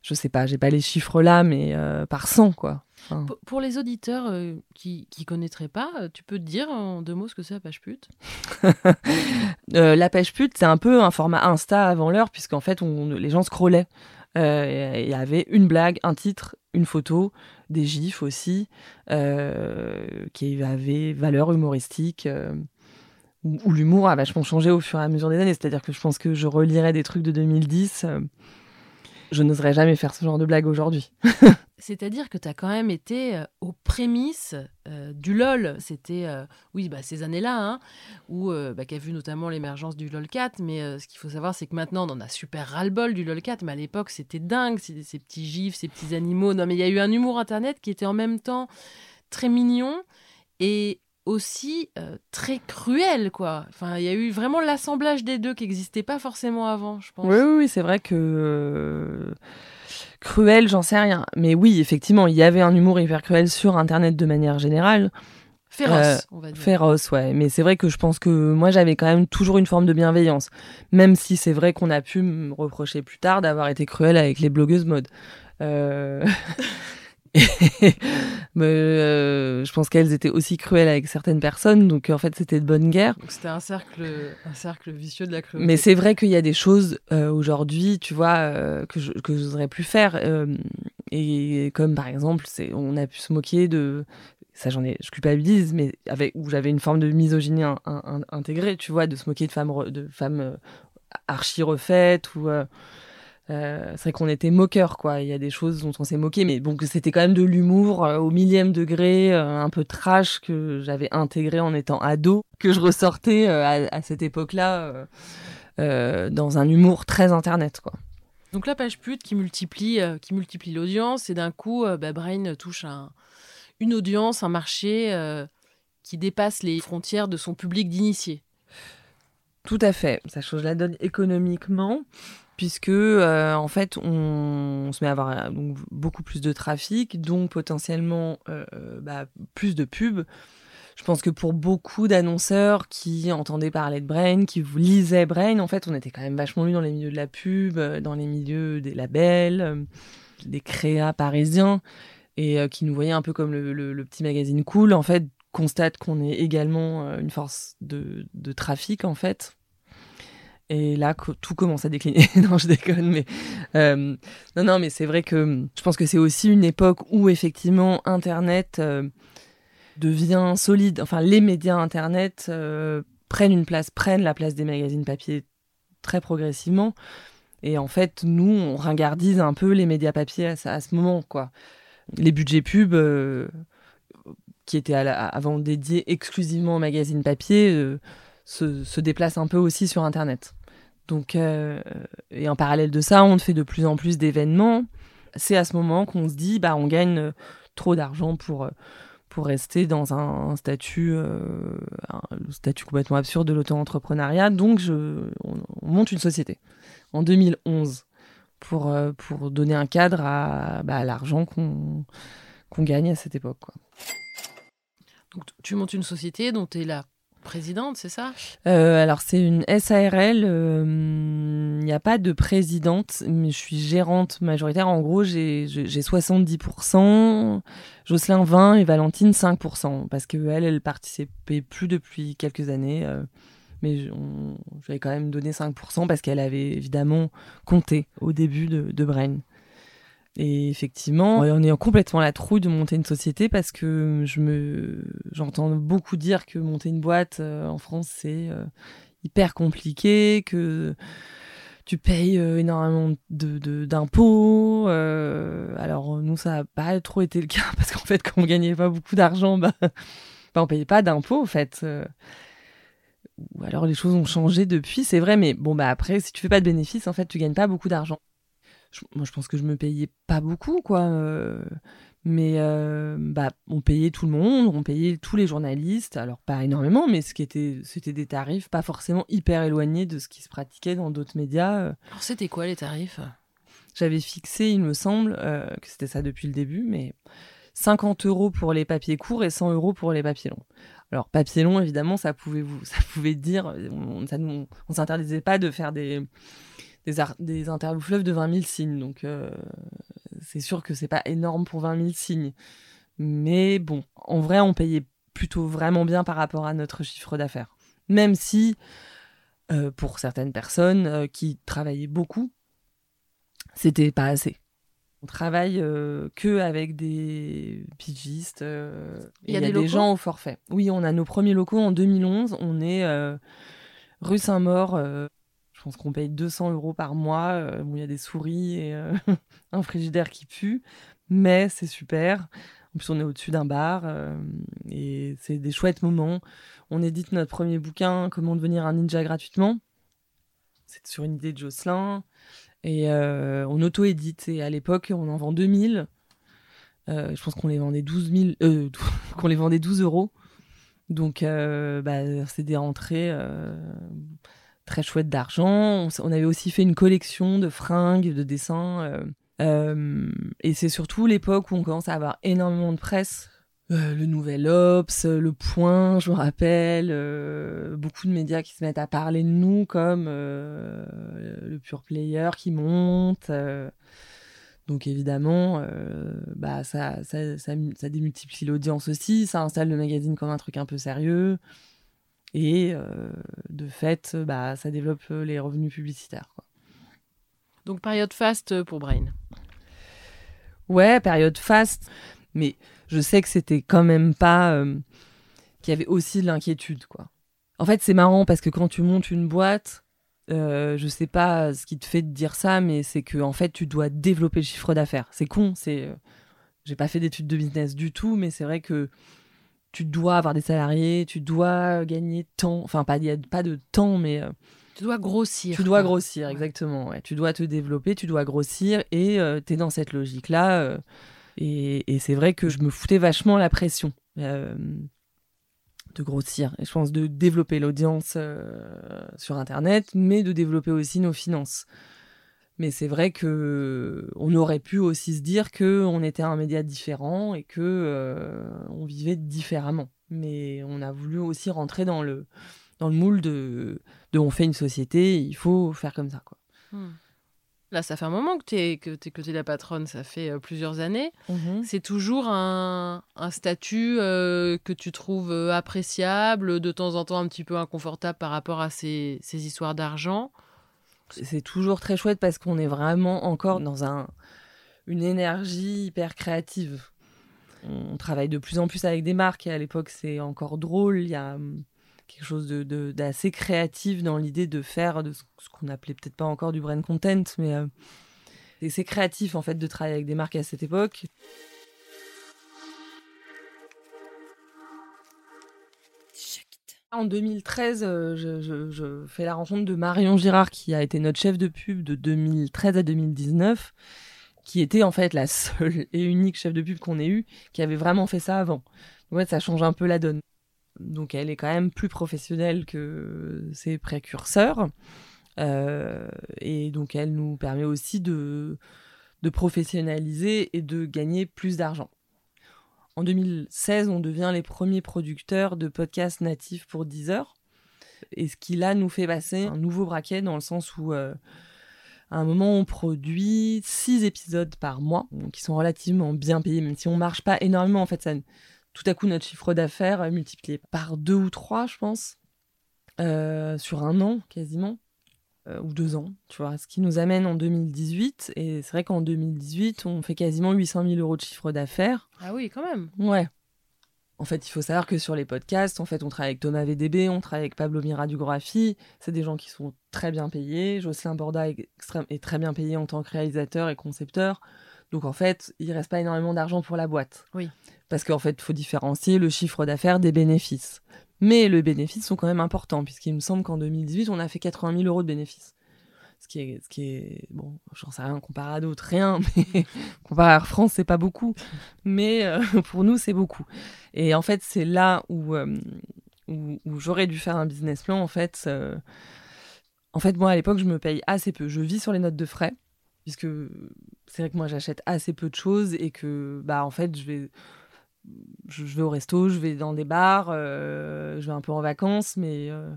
C: je sais pas j'ai pas les chiffres là mais par 100 quoi.
B: Pour les auditeurs qui qui connaîtraient pas, tu peux te dire en deux mots ce que c'est la page pute? <laughs>
C: La page pute, c'est un peu un format Insta avant l'heure, puisqu'en fait, on, les gens scrollaient. Euh, il y avait une blague, un titre, une photo, des gifs aussi, euh, qui avaient valeur humoristique euh, où, l'humour a vachement changé au fur et à mesure des années. C'est-à-dire que je pense que je relirais des trucs de 2010. Je n'oserais jamais faire ce genre de blague aujourd'hui. <laughs>
B: C'est-à-dire que tu as quand même été euh, aux prémices euh, du LOL. C'était, euh, oui, bah, ces années-là, hein, où, bah, qui a vu notamment l'émergence du LOL 4. Mais ce qu'il faut savoir, c'est que maintenant, on en a super ras-le-bol du LOL 4. Mais à l'époque, c'était dingue, ces, ces petits gifs, ces petits animaux. Non, mais il y a eu un humour Internet qui était en même temps très mignon et aussi très cruel, quoi. Enfin, il y a eu vraiment l'assemblage des deux qui n'existait pas forcément avant, je pense.
C: Oui, oui, oui c'est vrai que cruel, j'en sais rien. Mais oui, effectivement, il y avait un humour hyper cruel sur Internet de manière générale.
B: Féroce, euh, on va dire.
C: Féroce, ouais. Mais c'est vrai que je pense que moi, j'avais quand même toujours une forme de bienveillance. Même si c'est vrai qu'on a pu me reprocher plus tard d'avoir été cruel avec les blogueuses mode. Euh... <laughs> <laughs> mais euh, je pense qu'elles étaient aussi cruelles avec certaines personnes, donc en fait c'était de bonne guerre.
B: C'était un cercle, un cercle vicieux de la cruauté.
C: Mais c'est vrai qu'il y a des choses euh, aujourd'hui, tu vois, euh, que je que j'oserais plus faire, et comme par exemple, c'est on a pu se moquer de ça j'en ai je culpabilise mais avec où j'avais une forme de misogynie intégrée tu vois de se moquer de femmes de femmes archi refaites ou euh, c'est vrai qu'on était moqueur, quoi. Il y a des choses dont on s'est moqué, mais bon, c'était quand même de l'humour euh, au millième degré, euh, un peu trash que j'avais intégré en étant ado, que je ressortais à, cette époque-là dans un humour très internet, quoi.
B: Donc la page pute qui multiplie, qui multiplie l'audience, et d'un coup, bah, Brain touche un, une audience, un marché qui dépasse les frontières de son public d'initiés.
C: Tout à fait. Ça change la donne économiquement puisque euh, en fait on, se met à avoir euh, donc, beaucoup plus de trafic, donc potentiellement euh, bah, plus de pubs. Je pense que pour beaucoup d'annonceurs qui entendaient parler de Brain, qui vous lisaient Brain, en fait on était quand même vachement lu dans les milieux de la pub, dans les milieux des labels, des créas parisiens, et qui nous voyaient un peu comme le, petit magazine cool, en fait constate qu'on est également une force de, de trafic en fait et là, tout commence à décliner. <laughs> non, je déconne, mais euh, non, non, mais c'est vrai que je pense que c'est aussi une époque où effectivement Internet euh, devient solide. Enfin, les médias Internet euh, prennent une place, prennent la place des magazines papier très progressivement. Et en fait, nous, on ringardise un peu les médias papier à, ce moment, quoi. Les budgets pub qui étaient avant dédiés exclusivement aux magazines papier se, se déplacent un peu aussi sur Internet. Donc, euh, et en parallèle de ça, on fait de plus en plus d'événements. C'est à ce moment qu'on se dit, bah, on gagne euh, trop d'argent pour, euh, pour rester dans un, statut, un statut complètement absurde de l'auto-entrepreneuriat. Donc, je, on, monte une société en 2011 pour, pour donner un cadre à, bah, l'argent qu'on gagne à cette époque.
B: Donc, tu montes une société dont tu es là présidente, c'est ça?
C: Euh, Alors, c'est une SARL. Il euh, n'y a pas de présidente, mais je suis gérante majoritaire. En gros, j'ai 70%, Jocelyn 20% et Valentine 5%. Parce qu'elle, elle participait plus depuis quelques années. Euh, mais je quand même donné 5% parce qu'elle avait évidemment compté au début de, de Brain. Et effectivement, on est complètement la trouille de monter une société parce que je me, j'entends beaucoup dire que monter une boîte euh, en France c'est euh, hyper compliqué, que tu payes euh, énormément de, d'impôts. alors nous ça n'a pas trop été le <laughs> cas parce qu'en fait quand on gagnait pas beaucoup d'argent, bah, bah on payait pas d'impôts en fait. ou alors les choses ont changé depuis, c'est vrai, mais bon bah après si tu fais pas de bénéfices en fait tu gagnes pas beaucoup d'argent moi, je pense que je me payais pas beaucoup, quoi. Euh, mais euh, bah, on payait tout le monde, on payait tous les journalistes, alors pas énormément, mais ce qui était, c'était des tarifs pas forcément hyper éloignés de ce qui se pratiquait dans d'autres médias. Euh.
B: Alors c'était quoi les tarifs?
C: J'avais fixé, il me semble, que c'était ça depuis le début, mais 50 euros pour les papiers courts et 100 euros pour les papiers longs. Alors papier long, évidemment, ça pouvait vous, <laughs> ça pouvait dire, on, on, on s'interdisait pas de faire des des, des interviews fleuves de 20 000 signes. Donc, euh, c'est sûr que c'est pas énorme pour 20 000 signes. Mais bon, en vrai, on payait plutôt vraiment bien par rapport à notre chiffre d'affaires. Même si, euh, pour certaines personnes euh, qui travaillaient beaucoup, c'était pas assez. On travaille que avec des pigistes. Il y a, des, gens au forfait. Oui, on a nos premiers locaux en 2011. On est rue Saint-Maur, pense qu'on paye 200 euros par mois. Euh, il y a des souris et euh, <laughs> un frigidaire qui pue. mais c'est super. En plus, on est au-dessus d'un bar et c'est des chouettes moments. On édite notre premier bouquin, Comment devenir un ninja gratuitement. C'est sur une idée de Jocelyn. Et on auto-édite. Et à l'époque, on en vend 2000. je pense qu'on les vendait 12 <laughs> qu'on les vendait 12 euros. Donc, bah, c'est des rentrées très chouettes d'argent. On, avait aussi fait une collection de fringues, de dessins. et c'est surtout l'époque où on commence à avoir énormément de presse euh, le Nouvel Ops, euh, Le Point, je me rappelle, euh, beaucoup de médias qui se mettent à parler de nous comme le pure player qui monte. donc évidemment, bah ça, ça, ça, ça démultiplie l'audience aussi, ça installe le magazine comme un truc un peu sérieux. Et de fait, bah, ça développe les revenus publicitaires. Quoi.
B: Donc période faste pour Brain.
C: Ouais, période faste. Mais je sais que c'était quand même pas. Euh, qu'il y avait aussi de l'inquiétude, quoi. En fait, c'est marrant parce que quand tu montes une boîte, euh, je sais pas ce qui te fait de dire ça, mais c'est que en fait, tu dois développer le chiffre d'affaires. C'est con, c'est. Euh, j'ai pas fait d'études de business du tout, mais c'est vrai que tu dois avoir des salariés, tu dois gagner temps. Enfin, pas, y a pas de temps, mais.
B: tu dois grossir.
C: Tu dois grossir, exactement. Ouais. Tu dois te développer, tu dois grossir, et tu es dans cette logique-là et, c'est vrai que je me foutais vachement la pression euh, de grossir. Et je pense de développer l'audience euh, sur Internet, mais de développer aussi nos finances. Mais c'est vrai que on aurait pu aussi se dire que on était un média différent et que euh, on vivait différemment. Mais on a voulu aussi rentrer dans le dans le moule de, de on fait une société, il faut faire comme ça quoi. Hmm.
B: Là, ça fait un moment que tu es, que, es, que la patronne, ça fait euh, plusieurs années.
C: Mhm.
B: C'est toujours un, un statut euh, que tu trouves euh, appréciable, de temps en temps un petit peu inconfortable par rapport à ces, ces histoires d'argent.
C: C'est toujours très chouette parce qu'on est vraiment encore dans un, une énergie hyper créative. On travaille de plus en plus avec des marques et à l'époque c'est encore drôle. Il y a hum, quelque chose d'assez de, créatif dans l'idée de faire de ce, qu'on appelait peut-être pas encore du brand content, mais euh, c'est créatif en fait de travailler avec des marques à cette époque. En 2013, euh, je, fais la rencontre de Marion Girard, qui a été notre chef de pub de 2013 à 2019, qui était en fait la seule et unique chef de pub qu'on ait eu, qui avait vraiment fait ça avant. Ouais, ça change un peu la donne donc elle est quand même plus professionnelle que ses précurseurs. Euh, et donc elle nous permet aussi de professionnaliser et de gagner plus d'argent. En 2016, on devient les premiers producteurs de podcasts natifs pour Deezer. Et ce qui là nous fait passer un nouveau braquet dans le sens où euh, à un moment on produit six épisodes par mois, qui sont relativement bien payés, même si on marche pas énormément. En fait, ça, tout à coup notre chiffre d'affaires est multiplié par deux ou trois, je pense, euh, sur un an quasiment, ou deux ans, tu vois, ce qui nous amène en 2018. Et c'est vrai qu'en 2018, on fait quasiment 800 000 euros de chiffre d'affaires.
B: Ah oui, quand même.
C: Ouais. En fait, il faut savoir que sur les podcasts, en fait, on travaille avec Thomas VDB, on travaille avec Pablo Mira du C'est des gens qui sont très bien payés. Jocelyn Borda est, est très bien payé en tant que réalisateur et concepteur. Donc en fait, il reste pas énormément d'argent pour la boîte.
B: Oui.
C: Parce qu'en fait, il faut différencier le chiffre d'affaires des bénéfices. Mais les bénéfices sont quand même importants, puisqu'il me semble qu'en 2018, on a fait 80 000 euros de bénéfices. Ce qui est, ce qui est bon, j'en sais rien comparé à d'autres, rien, <laughs> mais comparé à Air France, c'est pas beaucoup. Mais euh, pour nous, c'est beaucoup. Et en fait, c'est là où, euh, où, j'aurais dû faire un business plan. En fait, euh, en fait, moi, à l'époque, je me paye assez peu. Je vis sur les notes de frais puisque c'est vrai que moi j'achète assez peu de choses et que bah en fait je vais je, vais au resto, je vais dans des bars, euh, je vais un peu en vacances, mais euh,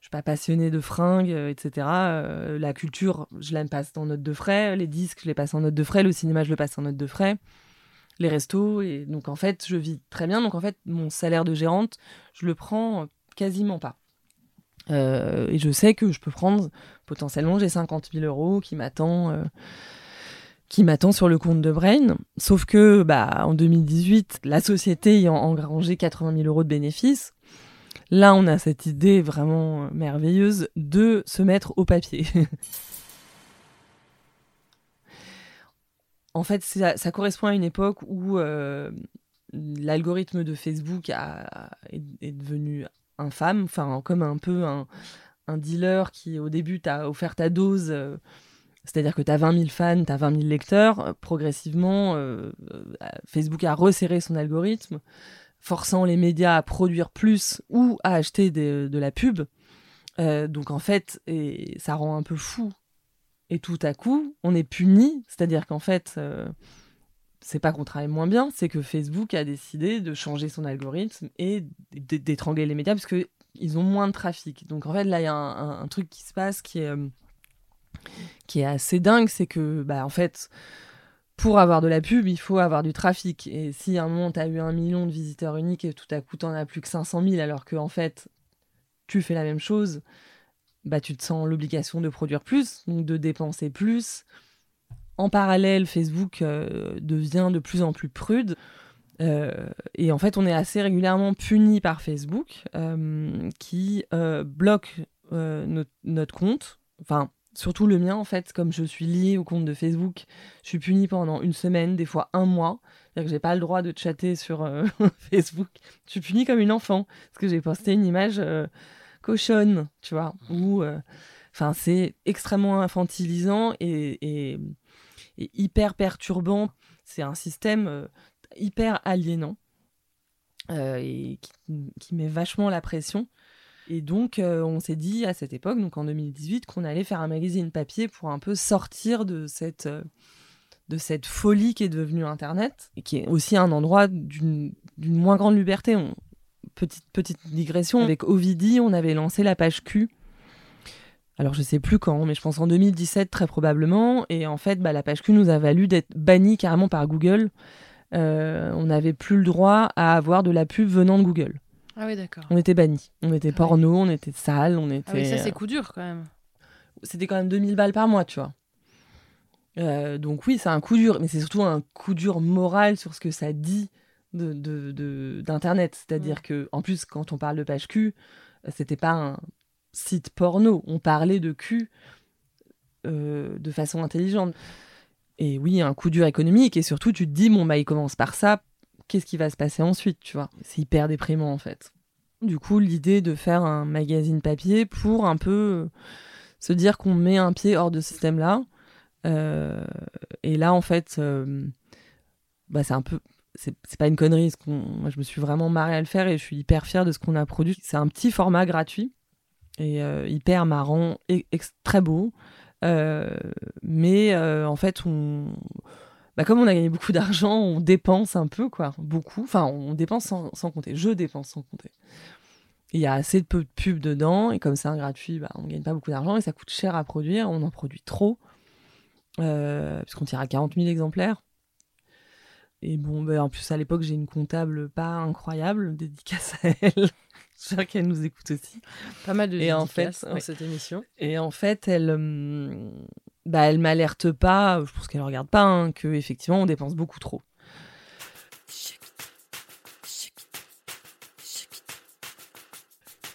C: je suis pas passionnée de fringues, euh, etc. la culture, je la passe en note de frais, les disques, je les passe en note de frais, le cinéma, je le passe en note de frais, les restos, et donc en fait, je vis très bien. Donc en fait, mon salaire de gérante, je le prends quasiment pas. Et je sais que je peux prendre potentiellement, j'ai 50 000 euros qui m'attend. Euh, qui m'attend sur le compte de Brain. Sauf que, bah, en 2018, la société ayant engrangé 80 000 euros de bénéfices, là, on a cette idée vraiment merveilleuse de se mettre au papier. <laughs> en fait, ça, correspond à une époque où l'algorithme de Facebook a, est, devenu infâme, enfin, comme un peu un, un dealer qui, au début, t'a offert ta dose. Euh, c'est-à-dire que tu as 20 000 fans, tu as 20 000 lecteurs. Euh, progressivement, euh, Facebook a resserré son algorithme, forçant les médias à produire plus ou à acheter de la pub. donc en fait, et ça rend un peu fou. Et tout à coup, on est puni. C'est-à-dire qu'en fait, c'est pas qu'on travaille moins bien, c'est que Facebook a décidé de changer son algorithme et d'étrangler les médias parce que ils ont moins de trafic. Donc en fait, là, il y a un, truc qui se passe qui est, euh, qui est assez dingue, c'est que, bah, en fait, pour avoir de la pub, il faut avoir du trafic. Et si à un moment, tu as eu un million de visiteurs uniques et tout à coup, tu as plus que 500 000, alors que, en fait, tu fais la même chose, bah, tu te sens l'obligation de produire plus, donc de dépenser plus. En parallèle, Facebook euh, devient de plus en plus prude. Euh, et en fait, on est assez régulièrement puni par Facebook euh, qui bloque notre, compte. Enfin, surtout le mien, en fait, comme je suis lié au compte de Facebook, je suis puni pendant une semaine, des fois un mois. C'est-à-dire que j'ai pas le droit de chatter sur <laughs> Facebook. Je suis puni comme une enfant parce que j'ai posté une image cochonne, tu vois. Ou, enfin, c'est extrêmement infantilisant et, et, hyper perturbant. C'est un système hyper aliénant euh, et qui, met vachement la pression. Et donc, euh, on s'est dit à cette époque, donc en 2018, qu'on allait faire un magazine papier pour un peu sortir de cette, euh, de cette folie qui est devenue Internet et qui est aussi un endroit d'une moins grande liberté. petite, petite digression, avec Ovidi, on avait lancé la page Q. Alors je sais plus quand, mais je pense en 2017 très probablement. Et en fait, bah, la page Q nous a valu d'être banni carrément par Google euh, on n'avait plus le droit à avoir de la pub venant de Google.
B: Ah oui, d'accord.
C: On était bannis. On était ah porno, on était sale, on était. Ah
B: oui, ça c'est coup dur quand même.
C: C'était quand même 2000 balles par mois, tu vois. Euh, donc oui, c'est un coup dur, mais c'est surtout un coup dur moral sur ce que ça dit d'internet. De, C'est-à-dire mm. que, en plus, quand on parle de page Q, c'était pas un site porno. On parlait de cul euh, de façon intelligente. Et oui, un coup dur économique. Et surtout, tu te dis, bon, bah, il commence par ça. Qu'est-ce qui va se passer ensuite, tu vois C'est hyper déprimant, en fait. Du coup, l'idée de faire un magazine papier pour un peu euh, se dire qu'on met un pied hors de ce système-là. Euh, et là, en fait, euh, bah, c'est un peu. C'est pas une connerie. Ce moi, je me suis vraiment marrée à le faire et je suis hyper fière de ce qu'on a produit. C'est un petit format gratuit et hyper marrant et très beau. Mais en fait, on... Bah, comme on a gagné beaucoup d'argent, on dépense un peu, quoi, beaucoup. Enfin, on dépense sans, compter. Je dépense sans compter. Il y a assez de peu de pubs dedans, et comme c'est un gratuit, bah, on gagne pas beaucoup d'argent, et ça coûte cher à produire, on en produit trop, euh, puisqu'on tire à 40 000 exemplaires. Et bon, bah, en plus, à l'époque, j'ai une comptable pas incroyable, dédicace à elle. <laughs> J'espère qu'elle nous écoute aussi.
B: Pas mal de et en fait, dans cette émission.
C: Et en fait, elle, euh, bah, elle m'alerte pas, je pense qu'elle ne regarde pas, hein, que effectivement on dépense beaucoup trop.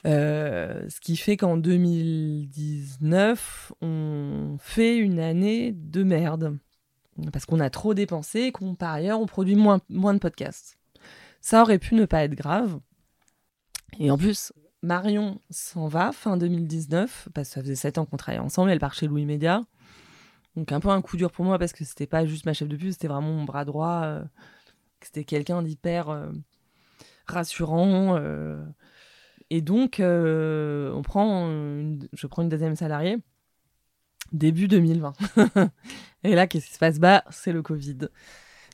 C: Euh, ce qui fait qu'en 2019, on fait une année de merde. Parce qu'on a trop dépensé et qu'on, par ailleurs, on produit moins, moins de podcasts. Ça aurait pu ne pas être grave. Et en plus, Marion s'en va fin 2019, parce que ça faisait 7 ans qu'on travaillait ensemble, elle part chez Louis Média. Donc un peu un coup dur pour moi parce que c'était pas juste ma chef de pub, c'était vraiment mon bras droit. Euh, c'était quelqu'un d'hyper euh, rassurant. Euh. et donc, on prend je prends une deuxième salariée début 2020. <laughs> et là, qu'est-ce qui se passe? Bah, c'est le Covid.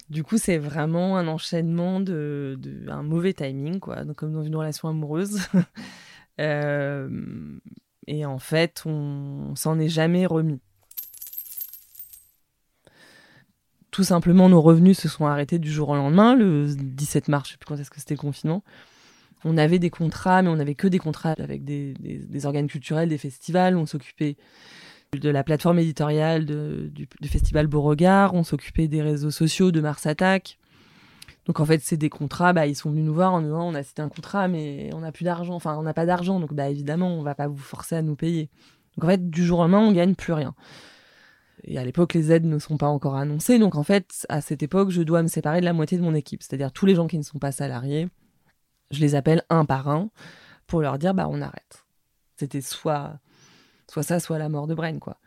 C: Du coup, c'est vraiment un enchaînement de, un mauvais timing, quoi, donc, comme dans une relation amoureuse. <laughs> Et en fait, on, s'en est jamais remis. Tout simplement, nos revenus se sont arrêtés du jour au lendemain, le 17 mars, je sais plus quand est-ce que c'était le confinement. On avait des contrats, mais on n'avait que des contrats avec des, organes culturels, des festivals. On s'occupait de la plateforme éditoriale du, festival Beauregard, on s'occupait des réseaux sociaux de Mars Attack. Donc en fait, c'est des contrats, bah, ils sont venus nous voir en nous disant on a cité un contrat, mais on n'a plus d'argent, enfin on n'a pas d'argent, donc bah, évidemment, on va pas vous forcer à nous payer. Donc en fait, du jour au lendemain, on gagne plus rien. Et à l'époque, les aides ne sont pas encore annoncées. Donc en fait, à cette époque, je dois me séparer de la moitié de mon équipe. C'est-à-dire tous les gens qui ne sont pas salariés, je les appelle un par un pour leur dire bah on arrête. C'était soit soit ça, soit la mort de Brain, quoi.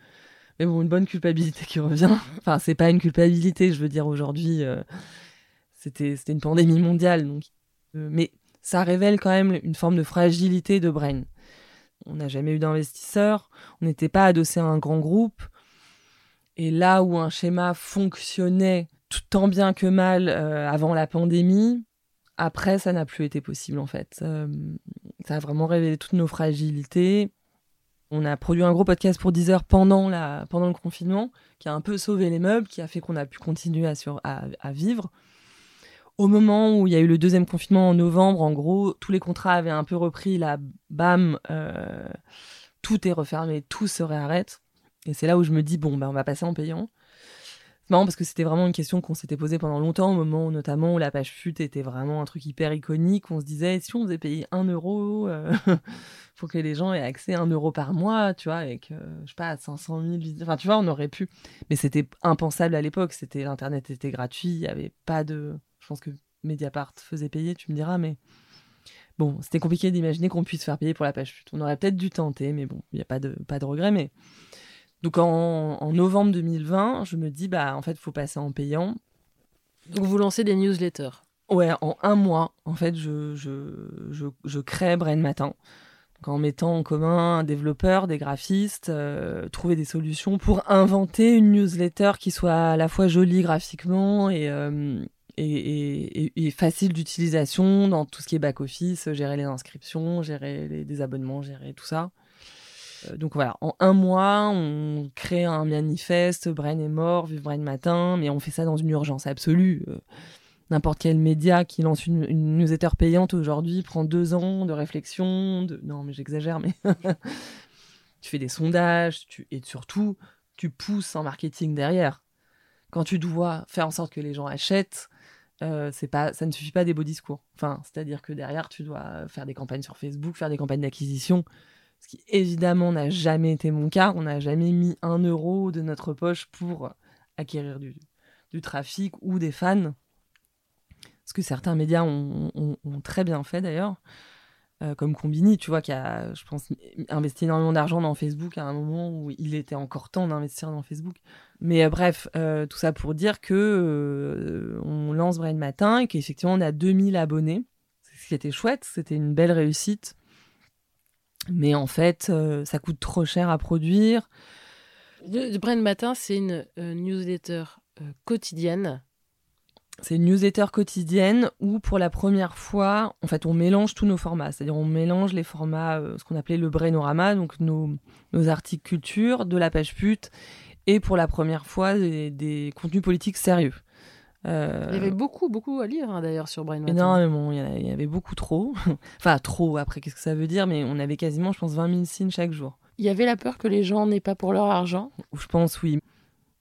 C: Mais bon, une bonne culpabilité qui revient. Enfin, c'est pas une culpabilité, je veux dire aujourd'hui. Euh, c'était une pandémie mondiale, donc. Euh, mais ça révèle quand même une forme de fragilité de Brain. On n'a jamais eu d'investisseurs, on n'était pas adossé à un grand groupe. Et là où un schéma fonctionnait tout tant bien que mal euh, avant la pandémie, après, ça n'a plus été possible en fait. Euh, ça a vraiment révélé toutes nos fragilités. On a produit un gros podcast pour 10 heures pendant, la, pendant le confinement, qui a un peu sauvé les meubles, qui a fait qu'on a pu continuer à, vivre. Au moment où il y a eu le deuxième confinement en novembre, en gros, tous les contrats avaient un peu repris, la bam, euh, tout est refermé, tout se réarrête. Et c'est là où je me dis, bon, ben, on va passer en payant. C'est marrant parce que c'était vraiment une question qu'on s'était posée pendant longtemps, au moment où, notamment où la page fut était vraiment un truc hyper iconique. On se disait, si on faisait payer un euro euh, <laughs> pour que les gens aient accès à un euro par mois, tu vois, avec, euh, je sais pas, 500 000 visites. Enfin, tu vois, on aurait pu. Mais c'était impensable à l'époque. C'était L'Internet était gratuit. Il n'y avait pas de. Je pense que Mediapart faisait payer, tu me diras, mais. Bon, c'était compliqué d'imaginer qu'on puisse faire payer pour la page fut. On aurait peut-être dû tenter, mais bon, il n'y a pas de, pas de regret. Mais donc en, novembre 2020, je me dis, bah en fait, il faut passer en payant.
B: Donc vous lancez des newsletters
C: Ouais, en un mois, en fait, je, je, je, je crée Brain Matin. Donc, en mettant en commun un développeur, des graphistes, euh, trouver des solutions pour inventer une newsletter qui soit à la fois jolie graphiquement et, euh, et, et, et, facile d'utilisation dans tout ce qui est back-office, gérer les inscriptions, gérer les, des abonnements, gérer tout ça. Euh, donc voilà, en un mois, on crée un manifeste, Brain est mort, vive Brain matin, mais on fait ça dans une urgence absolue. Euh, n'importe quel média qui lance une, newsletter payante aujourd'hui prend deux ans de réflexion. De... Non, mais j'exagère, mais <laughs> tu fais des sondages tu... et surtout, tu pousses en marketing derrière. Quand tu dois faire en sorte que les gens achètent, euh, c'est pas, ça ne suffit pas des beaux discours. Enfin, c'est-à-dire que derrière, tu dois faire des campagnes sur Facebook, faire des campagnes d'acquisition. Ce qui évidemment n'a jamais été mon cas. On n'a jamais mis un euro de notre poche pour acquérir du, trafic ou des fans. Ce que certains médias ont, très bien fait d'ailleurs. Euh, comme Combini, tu vois, qui a, je pense, investi énormément d'argent dans Facebook à un moment où il était encore temps d'investir dans Facebook. Mais euh, bref, euh, tout ça pour dire que on lance Brain Matin et qu'effectivement on a 2000 abonnés. Ce qui était chouette, c'était une belle réussite. Mais en fait, euh, ça coûte trop cher à produire.
B: Le Brain Matin, c'est une euh, newsletter euh, quotidienne.
C: C'est une newsletter quotidienne où, pour la première fois, en fait, on mélange tous nos formats. C'est-à-dire, on mélange les formats, ce qu'on appelait le Brainorama, donc nos, nos, articles culture, de la page pute, et pour la première fois, des, des contenus politiques sérieux.
B: Euh... Il y avait beaucoup, beaucoup à lire hein, d'ailleurs sur Brain Matin.
C: Énormément, il y, avait, il y avait beaucoup trop. <laughs> enfin, trop, après, qu'est-ce que ça veut dire Mais on avait quasiment, je pense, 20 000 signes chaque jour.
B: Il y avait la peur que les gens n'aient pas pour leur argent
C: Je pense, oui.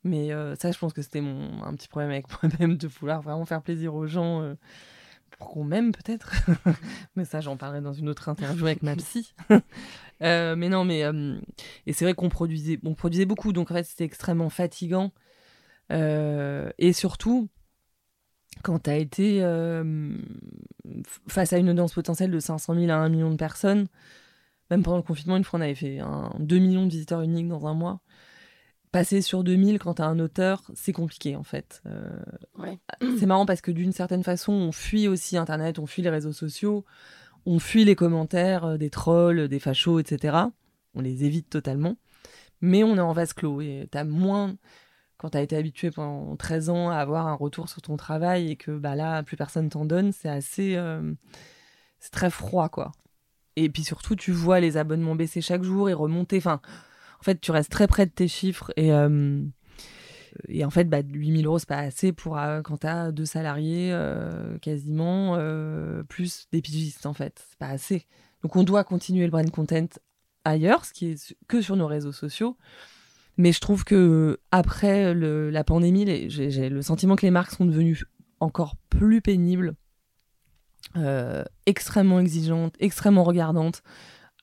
C: Mais euh, ça, je pense que c'était mon un petit problème avec <laughs> moi-même de vouloir vraiment faire plaisir aux gens euh, pour qu'on m'aime peut-être. <laughs> mais ça, j'en parlerai dans une autre interview avec ma psy. mais non, mais et c'est vrai qu'on produisait, on produisait beaucoup, donc en fait, c'était extrêmement fatigant. Et surtout, quand tu as été euh, face à une audience potentielle de 500 000 à 1 million de personnes, même pendant le confinement, une fois on avait fait un, 2 millions de visiteurs uniques dans un mois. Passer sur 2000 quand tu as un auteur, c'est compliqué en fait. Euh,
B: ouais. <clears throat>
C: C'est marrant parce que d'une certaine façon, on fuit aussi Internet, on fuit les réseaux sociaux, on fuit les commentaires euh, des trolls, des fachos, etc. On les évite totalement. Mais on est en vase clos et tu as moins quand tu as été habitué pendant 13 ans à avoir un retour sur ton travail et que bah là, plus personne t'en donne, c'est assez. Euh, c'est très froid, quoi. Et puis surtout, tu vois les abonnements baisser chaque jour et remonter. Enfin, en fait, tu restes très près de tes chiffres et. Euh, et en fait, bah, 8000 euros, c'est pas assez pour euh, quand tu as deux salariés quasiment, plus des pigistes, en fait. C'est pas assez. Donc, on doit continuer le brand content ailleurs, ce qui est que sur nos réseaux sociaux. Mais je trouve que après la pandémie, j'ai le sentiment que les marques sont devenues encore plus pénibles, euh, extrêmement exigeantes, extrêmement regardantes,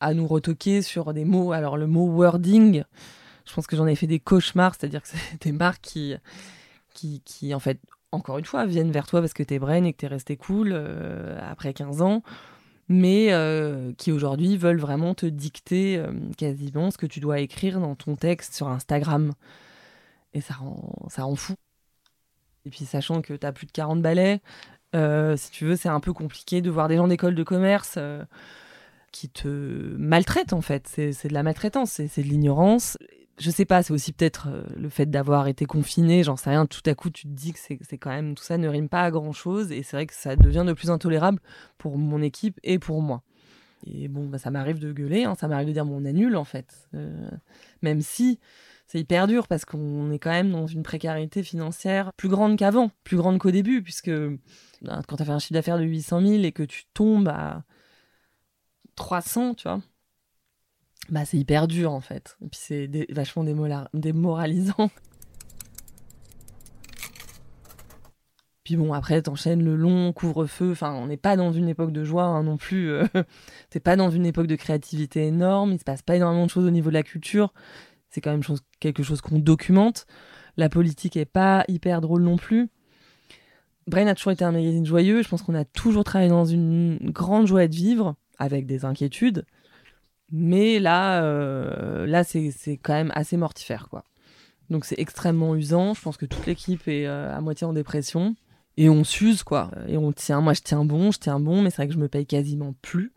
C: à nous retoquer sur des mots. Alors le mot wording, Je pense que j'en ai fait des cauchemars, c'est-à-dire que <laughs> c'est des marques qui, qui, qui, en fait, encore une fois, viennent vers toi parce que t'es brain et que t'es resté cool euh, après 15 ans, mais euh, qui aujourd'hui veulent vraiment te dicter euh, quasiment ce que tu dois écrire dans ton texte sur Instagram. Et ça rend, ça fou. Et puis, sachant que t'as plus de 40 balais, si tu veux, c'est un peu compliqué de voir des gens d'école de commerce qui te maltraitent, en fait. C'est de la maltraitance, c'est de l'ignorance je sais pas, c'est aussi peut-être euh, le fait d'avoir été confiné, j'en sais rien, tout à coup tu te dis que c'est quand même, tout ça ne rime pas à grand chose, et c'est vrai que ça devient de plus intolérable pour mon équipe et pour moi. Et bon, bah, ça m'arrive de gueuler, hein, ça m'arrive de dire mon annule en fait, euh, même si c'est hyper dur parce qu'on est quand même dans une précarité financière plus grande qu'avant, plus grande qu'au début, puisque bah, quand tu as fait un chiffre d'affaires de 800 000 et que tu tombes à 300, tu vois, bah, c'est hyper dur en fait. Et puis c'est vachement démoralisant. Puis bon, après, t'enchaînes le long couvre-feu. Enfin, on n'est pas dans une époque de joie hein, non plus. Euh. <laughs> T'es pas dans une époque de créativité énorme. Il se passe pas énormément de choses au niveau de la culture. C'est quand même quelque chose qu'on documente. La politique est pas hyper drôle non plus. Brain a toujours été un magazine joyeux. Je pense qu'on a toujours travaillé dans une grande joie de vivre, avec des inquiétudes. Mais là, euh, là c'est quand même assez mortifère, quoi. Donc c'est extrêmement usant. Je pense que toute l'équipe est euh, à moitié en dépression. Et on s'use, quoi. Et on tient. Moi, je tiens bon, je tiens bon, mais c'est vrai que je me paye quasiment plus.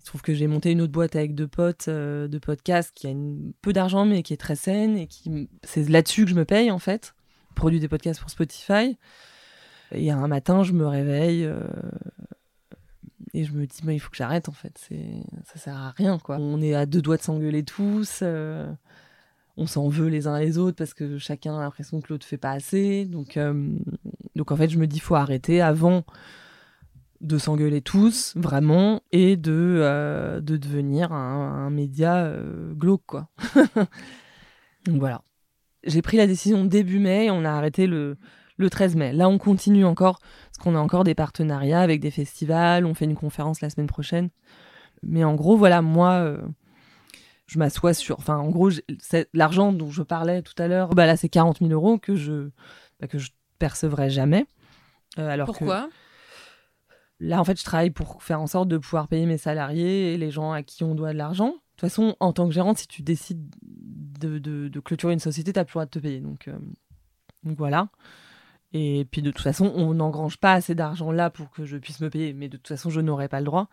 C: Je trouve que j'ai monté une autre boîte avec deux potes euh, de podcast qui a une, peu d'argent, mais qui est très saine. Et qui c'est là-dessus que je me paye, en fait. produit des podcasts pour Spotify. Et un matin, je me réveille et je me dis, bah, il faut que j'arrête en fait. Ça sert à rien quoi. On est à deux doigts de s'engueuler tous. Euh, on s'en veut les uns les autres parce que chacun a l'impression que l'autre fait pas assez. Donc, euh, donc en fait, je me dis, faut arrêter avant de s'engueuler tous, vraiment, et de, euh, de devenir un, un média glauque quoi. <laughs> donc voilà. J'ai pris la décision début mai, on a arrêté le, le 13 mai. Là, on continue encore, parce qu'on a encore des partenariats avec des festivals, on fait une conférence la semaine prochaine. Mais en gros, voilà, moi, euh, je m'assois sur. Enfin, en gros, l'argent dont je parlais tout à l'heure, bah là, c'est 40 000 euros que je bah, que je percevrai jamais.
B: Euh, alors Pourquoi?
C: Là, en fait, je travaille pour faire en sorte de pouvoir payer mes salariés et les gens à qui on doit de l'argent. De toute façon, en tant que gérante, si tu décides de, clôturer une société, tu n'as plus le droit de te payer. Donc, euh, donc voilà. Et puis de toute façon, on n'engrange pas assez d'argent là pour que je puisse me payer, mais de toute façon, je n'aurai pas le droit.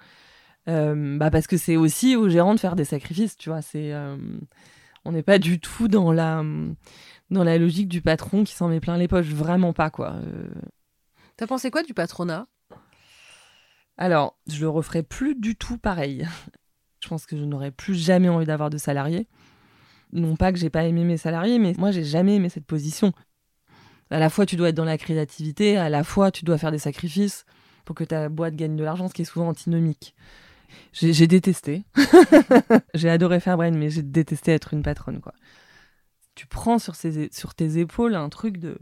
C: Euh, bah parce que c'est aussi aux gérants de faire des sacrifices, tu vois. C'est, euh, on n'est pas du tout dans la, dans la logique du patron qui s'en met plein les poches, vraiment pas, quoi. Euh.
B: T'as pensé quoi du patronat?
C: Alors, je le referai plus du tout pareil. je pense que je n'aurais plus jamais envie d'avoir de salariés. Non pas que j'ai pas aimé mes salariés, mais moi j'ai jamais aimé cette position à la fois tu dois être dans la créativité, à la fois tu dois faire des sacrifices pour que ta boîte gagne de l'argent, ce qui est souvent antinomique. J'ai détesté. <laughs> j'ai adoré faire Brain, mais j'ai détesté être une patronne. Quoi. Tu prends sur, sur tes épaules un truc de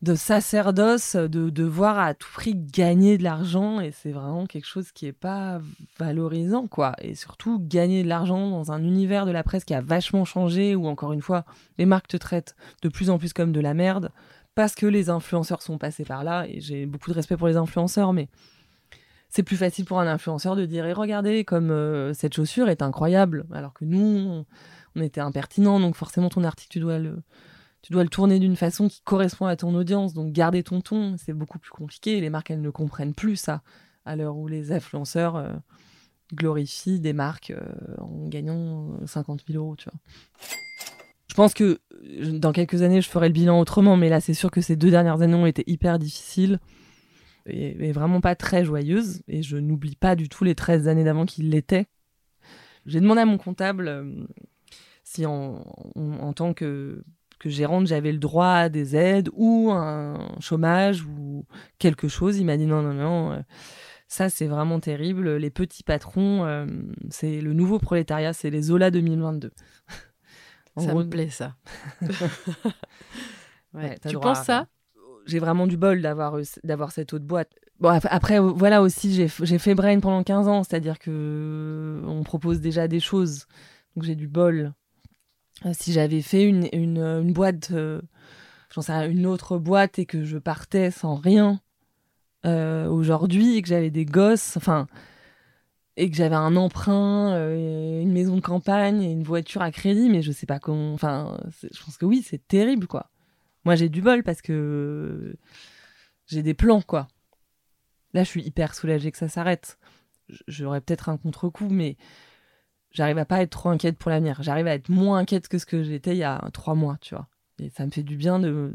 C: de sacerdoce, de devoir à tout prix gagner de l'argent, et c'est vraiment quelque chose qui est pas valorisant, quoi. Et surtout, gagner de l'argent dans un univers de la presse qui a vachement changé, où encore une fois, les marques te traitent de plus en plus comme de la merde, parce que les influenceurs sont passés par là, et j'ai beaucoup de respect pour les influenceurs, mais c'est plus facile pour un influenceur de dire, et regardez, comme euh, cette chaussure est incroyable, alors que nous, on était impertinents, donc forcément ton article, tu dois le tu dois le tourner d'une façon qui correspond à ton audience. Donc garder ton ton, c'est beaucoup plus compliqué. Les marques, elles ne comprennent plus ça à l'heure où les influenceurs euh, glorifient des marques euh, en gagnant 50 euh, 000 euros, tu vois. Je pense que dans quelques années, je ferai le bilan autrement, mais là, c'est sûr que ces deux dernières années ont été hyper difficiles et, vraiment pas très joyeuses. Et je n'oublie pas du tout les 13 années d'avant qui l'étaient. J'ai demandé à mon comptable si en, en tant que que gérante, j'avais le droit à des aides ou un chômage ou quelque chose. Il m'a dit non, non, non. Euh, ça, c'est vraiment terrible. Les petits patrons, euh, c'est le nouveau prolétariat, c'est les Zola 2022. <laughs>
B: ça me plaît, ça. <laughs> tu penses ça?
C: J'ai vraiment du bol d'avoir, d'avoir cette autre boîte. Bon, après, voilà aussi, j'ai, j'ai fait Brain pendant 15 ans, c'est-à-dire que on propose déjà des choses. Donc j'ai du bol si j'avais fait une, une boîte, j'en sais une autre boîte et que je partais sans rien aujourd'hui et que j'avais des gosses, enfin, et que j'avais un emprunt, une maison de campagne et une voiture à crédit, mais je sais pas comment. Enfin, je pense que oui, c'est terrible, quoi. Moi, j'ai du bol parce que j'ai des plans, quoi. Là, je suis hyper soulagée que ça s'arrête. J'aurais peut-être un contre-coup, mais j'arrive à pas être trop inquiète pour l'avenir. J'arrive à être moins inquiète que ce que j'étais il y a trois mois, tu vois. Et ça me fait du bien de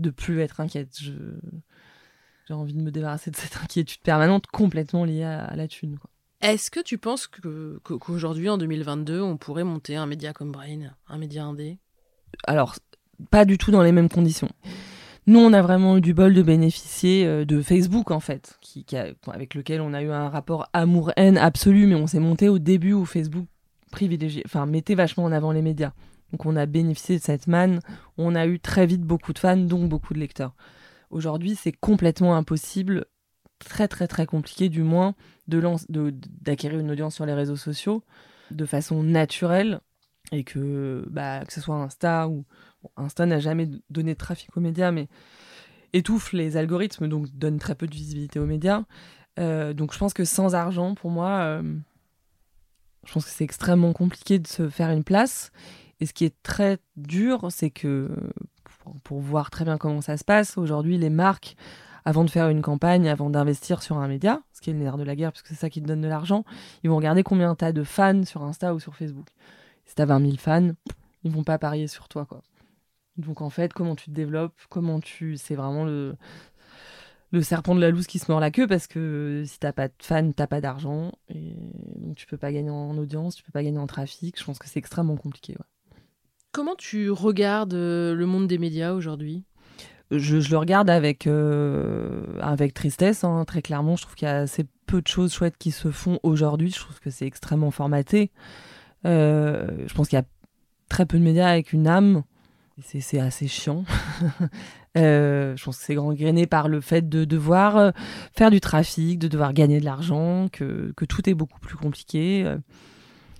C: de plus être inquiète. J'ai envie de me débarrasser de cette inquiétude permanente complètement liée à, la thune.
B: Est-ce que tu penses que qu'aujourd'hui, en 2022, on pourrait monter un média comme Brain, un média indé?
C: Alors, pas du tout dans les mêmes conditions. Nous, on a vraiment eu du bol de bénéficier euh, de Facebook, en fait, qui, avec lequel on a eu un rapport amour-haine absolu, mais on s'est monté au début où Facebook privilégiait, enfin, mettait vachement en avant les médias. Donc, on a bénéficié de cette manne. On a eu très vite beaucoup de fans, donc beaucoup de lecteurs. Aujourd'hui, c'est complètement impossible, très, très, très compliqué, du moins, d'acquérir une audience sur les réseaux sociaux de façon naturelle et que, bah, que ce soit Insta ou, Insta n'a jamais donné de trafic aux médias, mais étouffe les algorithmes, donc donne très peu de visibilité aux médias. Euh, donc je pense que sans argent, pour moi, euh, je pense que c'est extrêmement compliqué de se faire une place. Et ce qui est très dur, c'est que pour, voir très bien comment ça se passe, aujourd'hui, les marques, avant de faire une campagne, avant d'investir sur un média, ce qui est le nerf de la guerre, puisque c'est ça qui te donne de l'argent, ils vont regarder combien tu as de fans sur Insta ou sur Facebook. Si tu as 20 000 fans, ils vont pas parier sur toi. quoi. Donc en fait, comment tu te développes, comment tu. C'est vraiment le, le serpent de la loose qui se mord la queue parce que si t'as pas de fans, t'as pas d'argent. Et donc tu peux pas gagner en audience, tu peux pas gagner en trafic. Je pense que c'est extrêmement compliqué.
B: Comment tu regardes euh, le monde des médias aujourd'hui?
C: Je, le regarde avec, euh, avec tristesse, hein, très clairement. Je trouve qu'il y a assez peu de choses chouettes qui se font aujourd'hui. Je trouve que c'est extrêmement formaté. Euh, je pense qu'il y a très peu de médias avec une âme c'est assez chiant. <laughs> Euh, je pense que c'est gangréné par le fait de devoir euh, faire du trafic, de devoir gagner de l'argent, que, tout est beaucoup plus compliqué. Euh.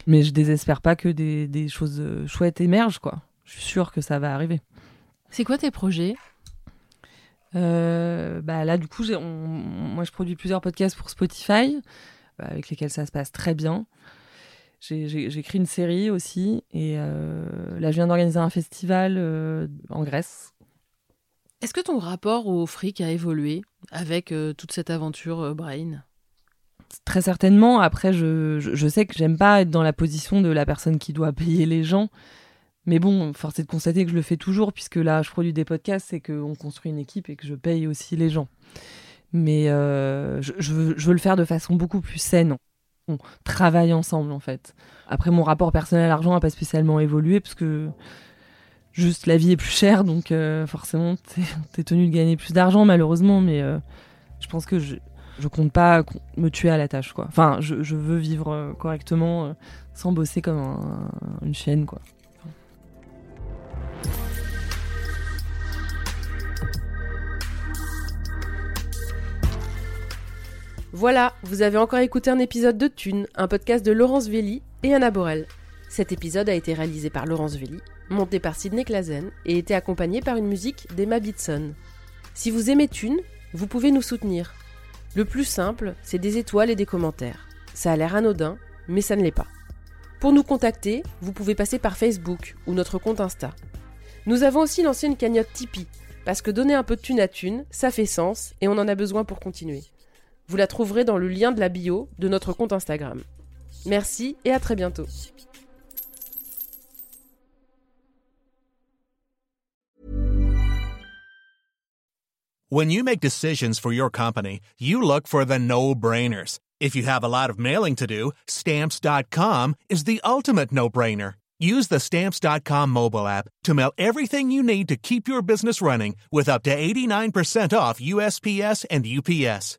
C: mais je désespère pas que des, choses chouettes émergent, quoi. Je suis sûre que ça va arriver.
B: C'est quoi tes projets?
C: Bah là, du coup, moi, je produis plusieurs podcasts pour Spotify, avec lesquels ça se passe très bien. J'ai écrit une série aussi. Et euh, là, je viens d'organiser un festival euh, en Grèce.
B: Est-ce que ton rapport au fric a évolué avec euh, toute cette aventure Brain
C: Très certainement. Après, je, je, sais que j'aime pas être dans la position de la personne qui doit payer les gens. Mais bon, force est de constater que je le fais toujours, puisque là, je produis des podcasts, c'est qu'on construit une équipe et que je paye aussi les gens. Mais je, je, veux, je veux le faire de façon beaucoup plus saine on travaille ensemble en fait. Après, mon rapport personnel à l'argent n'a pas spécialement évolué parce que juste la vie est plus chère, donc euh, forcément, <laughs> t'es es tenu de gagner plus d'argent malheureusement, mais euh, je pense que je, je compte pas me tuer à la tâche quoi. Enfin, je, veux vivre euh, correctement sans bosser comme une chienne quoi.
B: Voilà, vous avez encore écouté un épisode de Thune, un podcast de Laurence Velli et Anna Borel. Cet épisode a été réalisé par Laurence Velli, monté par Sidney Clazen et été accompagné par une musique d'Emma Bitson. Si vous aimez Thune, vous pouvez nous soutenir. Le plus simple, c'est des étoiles et des commentaires. Ça a l'air anodin, mais ça ne l'est pas. Pour nous contacter, vous pouvez passer par Facebook ou notre compte Insta. Nous avons aussi lancé une cagnotte Tipeee, parce que donner un peu de thune à thune, ça fait sens et on en a besoin pour continuer. Vous la trouverez dans le lien de la bio de notre compte Instagram. Merci et à très bientôt.
D: When you make decisions for your company, you look for the no-brainers. If you have a lot of mailing to do, stamps.com is the ultimate no-brainer. Use the stamps.com mobile app to mail everything you need to keep your business running with up to 89% off USPS and UPS.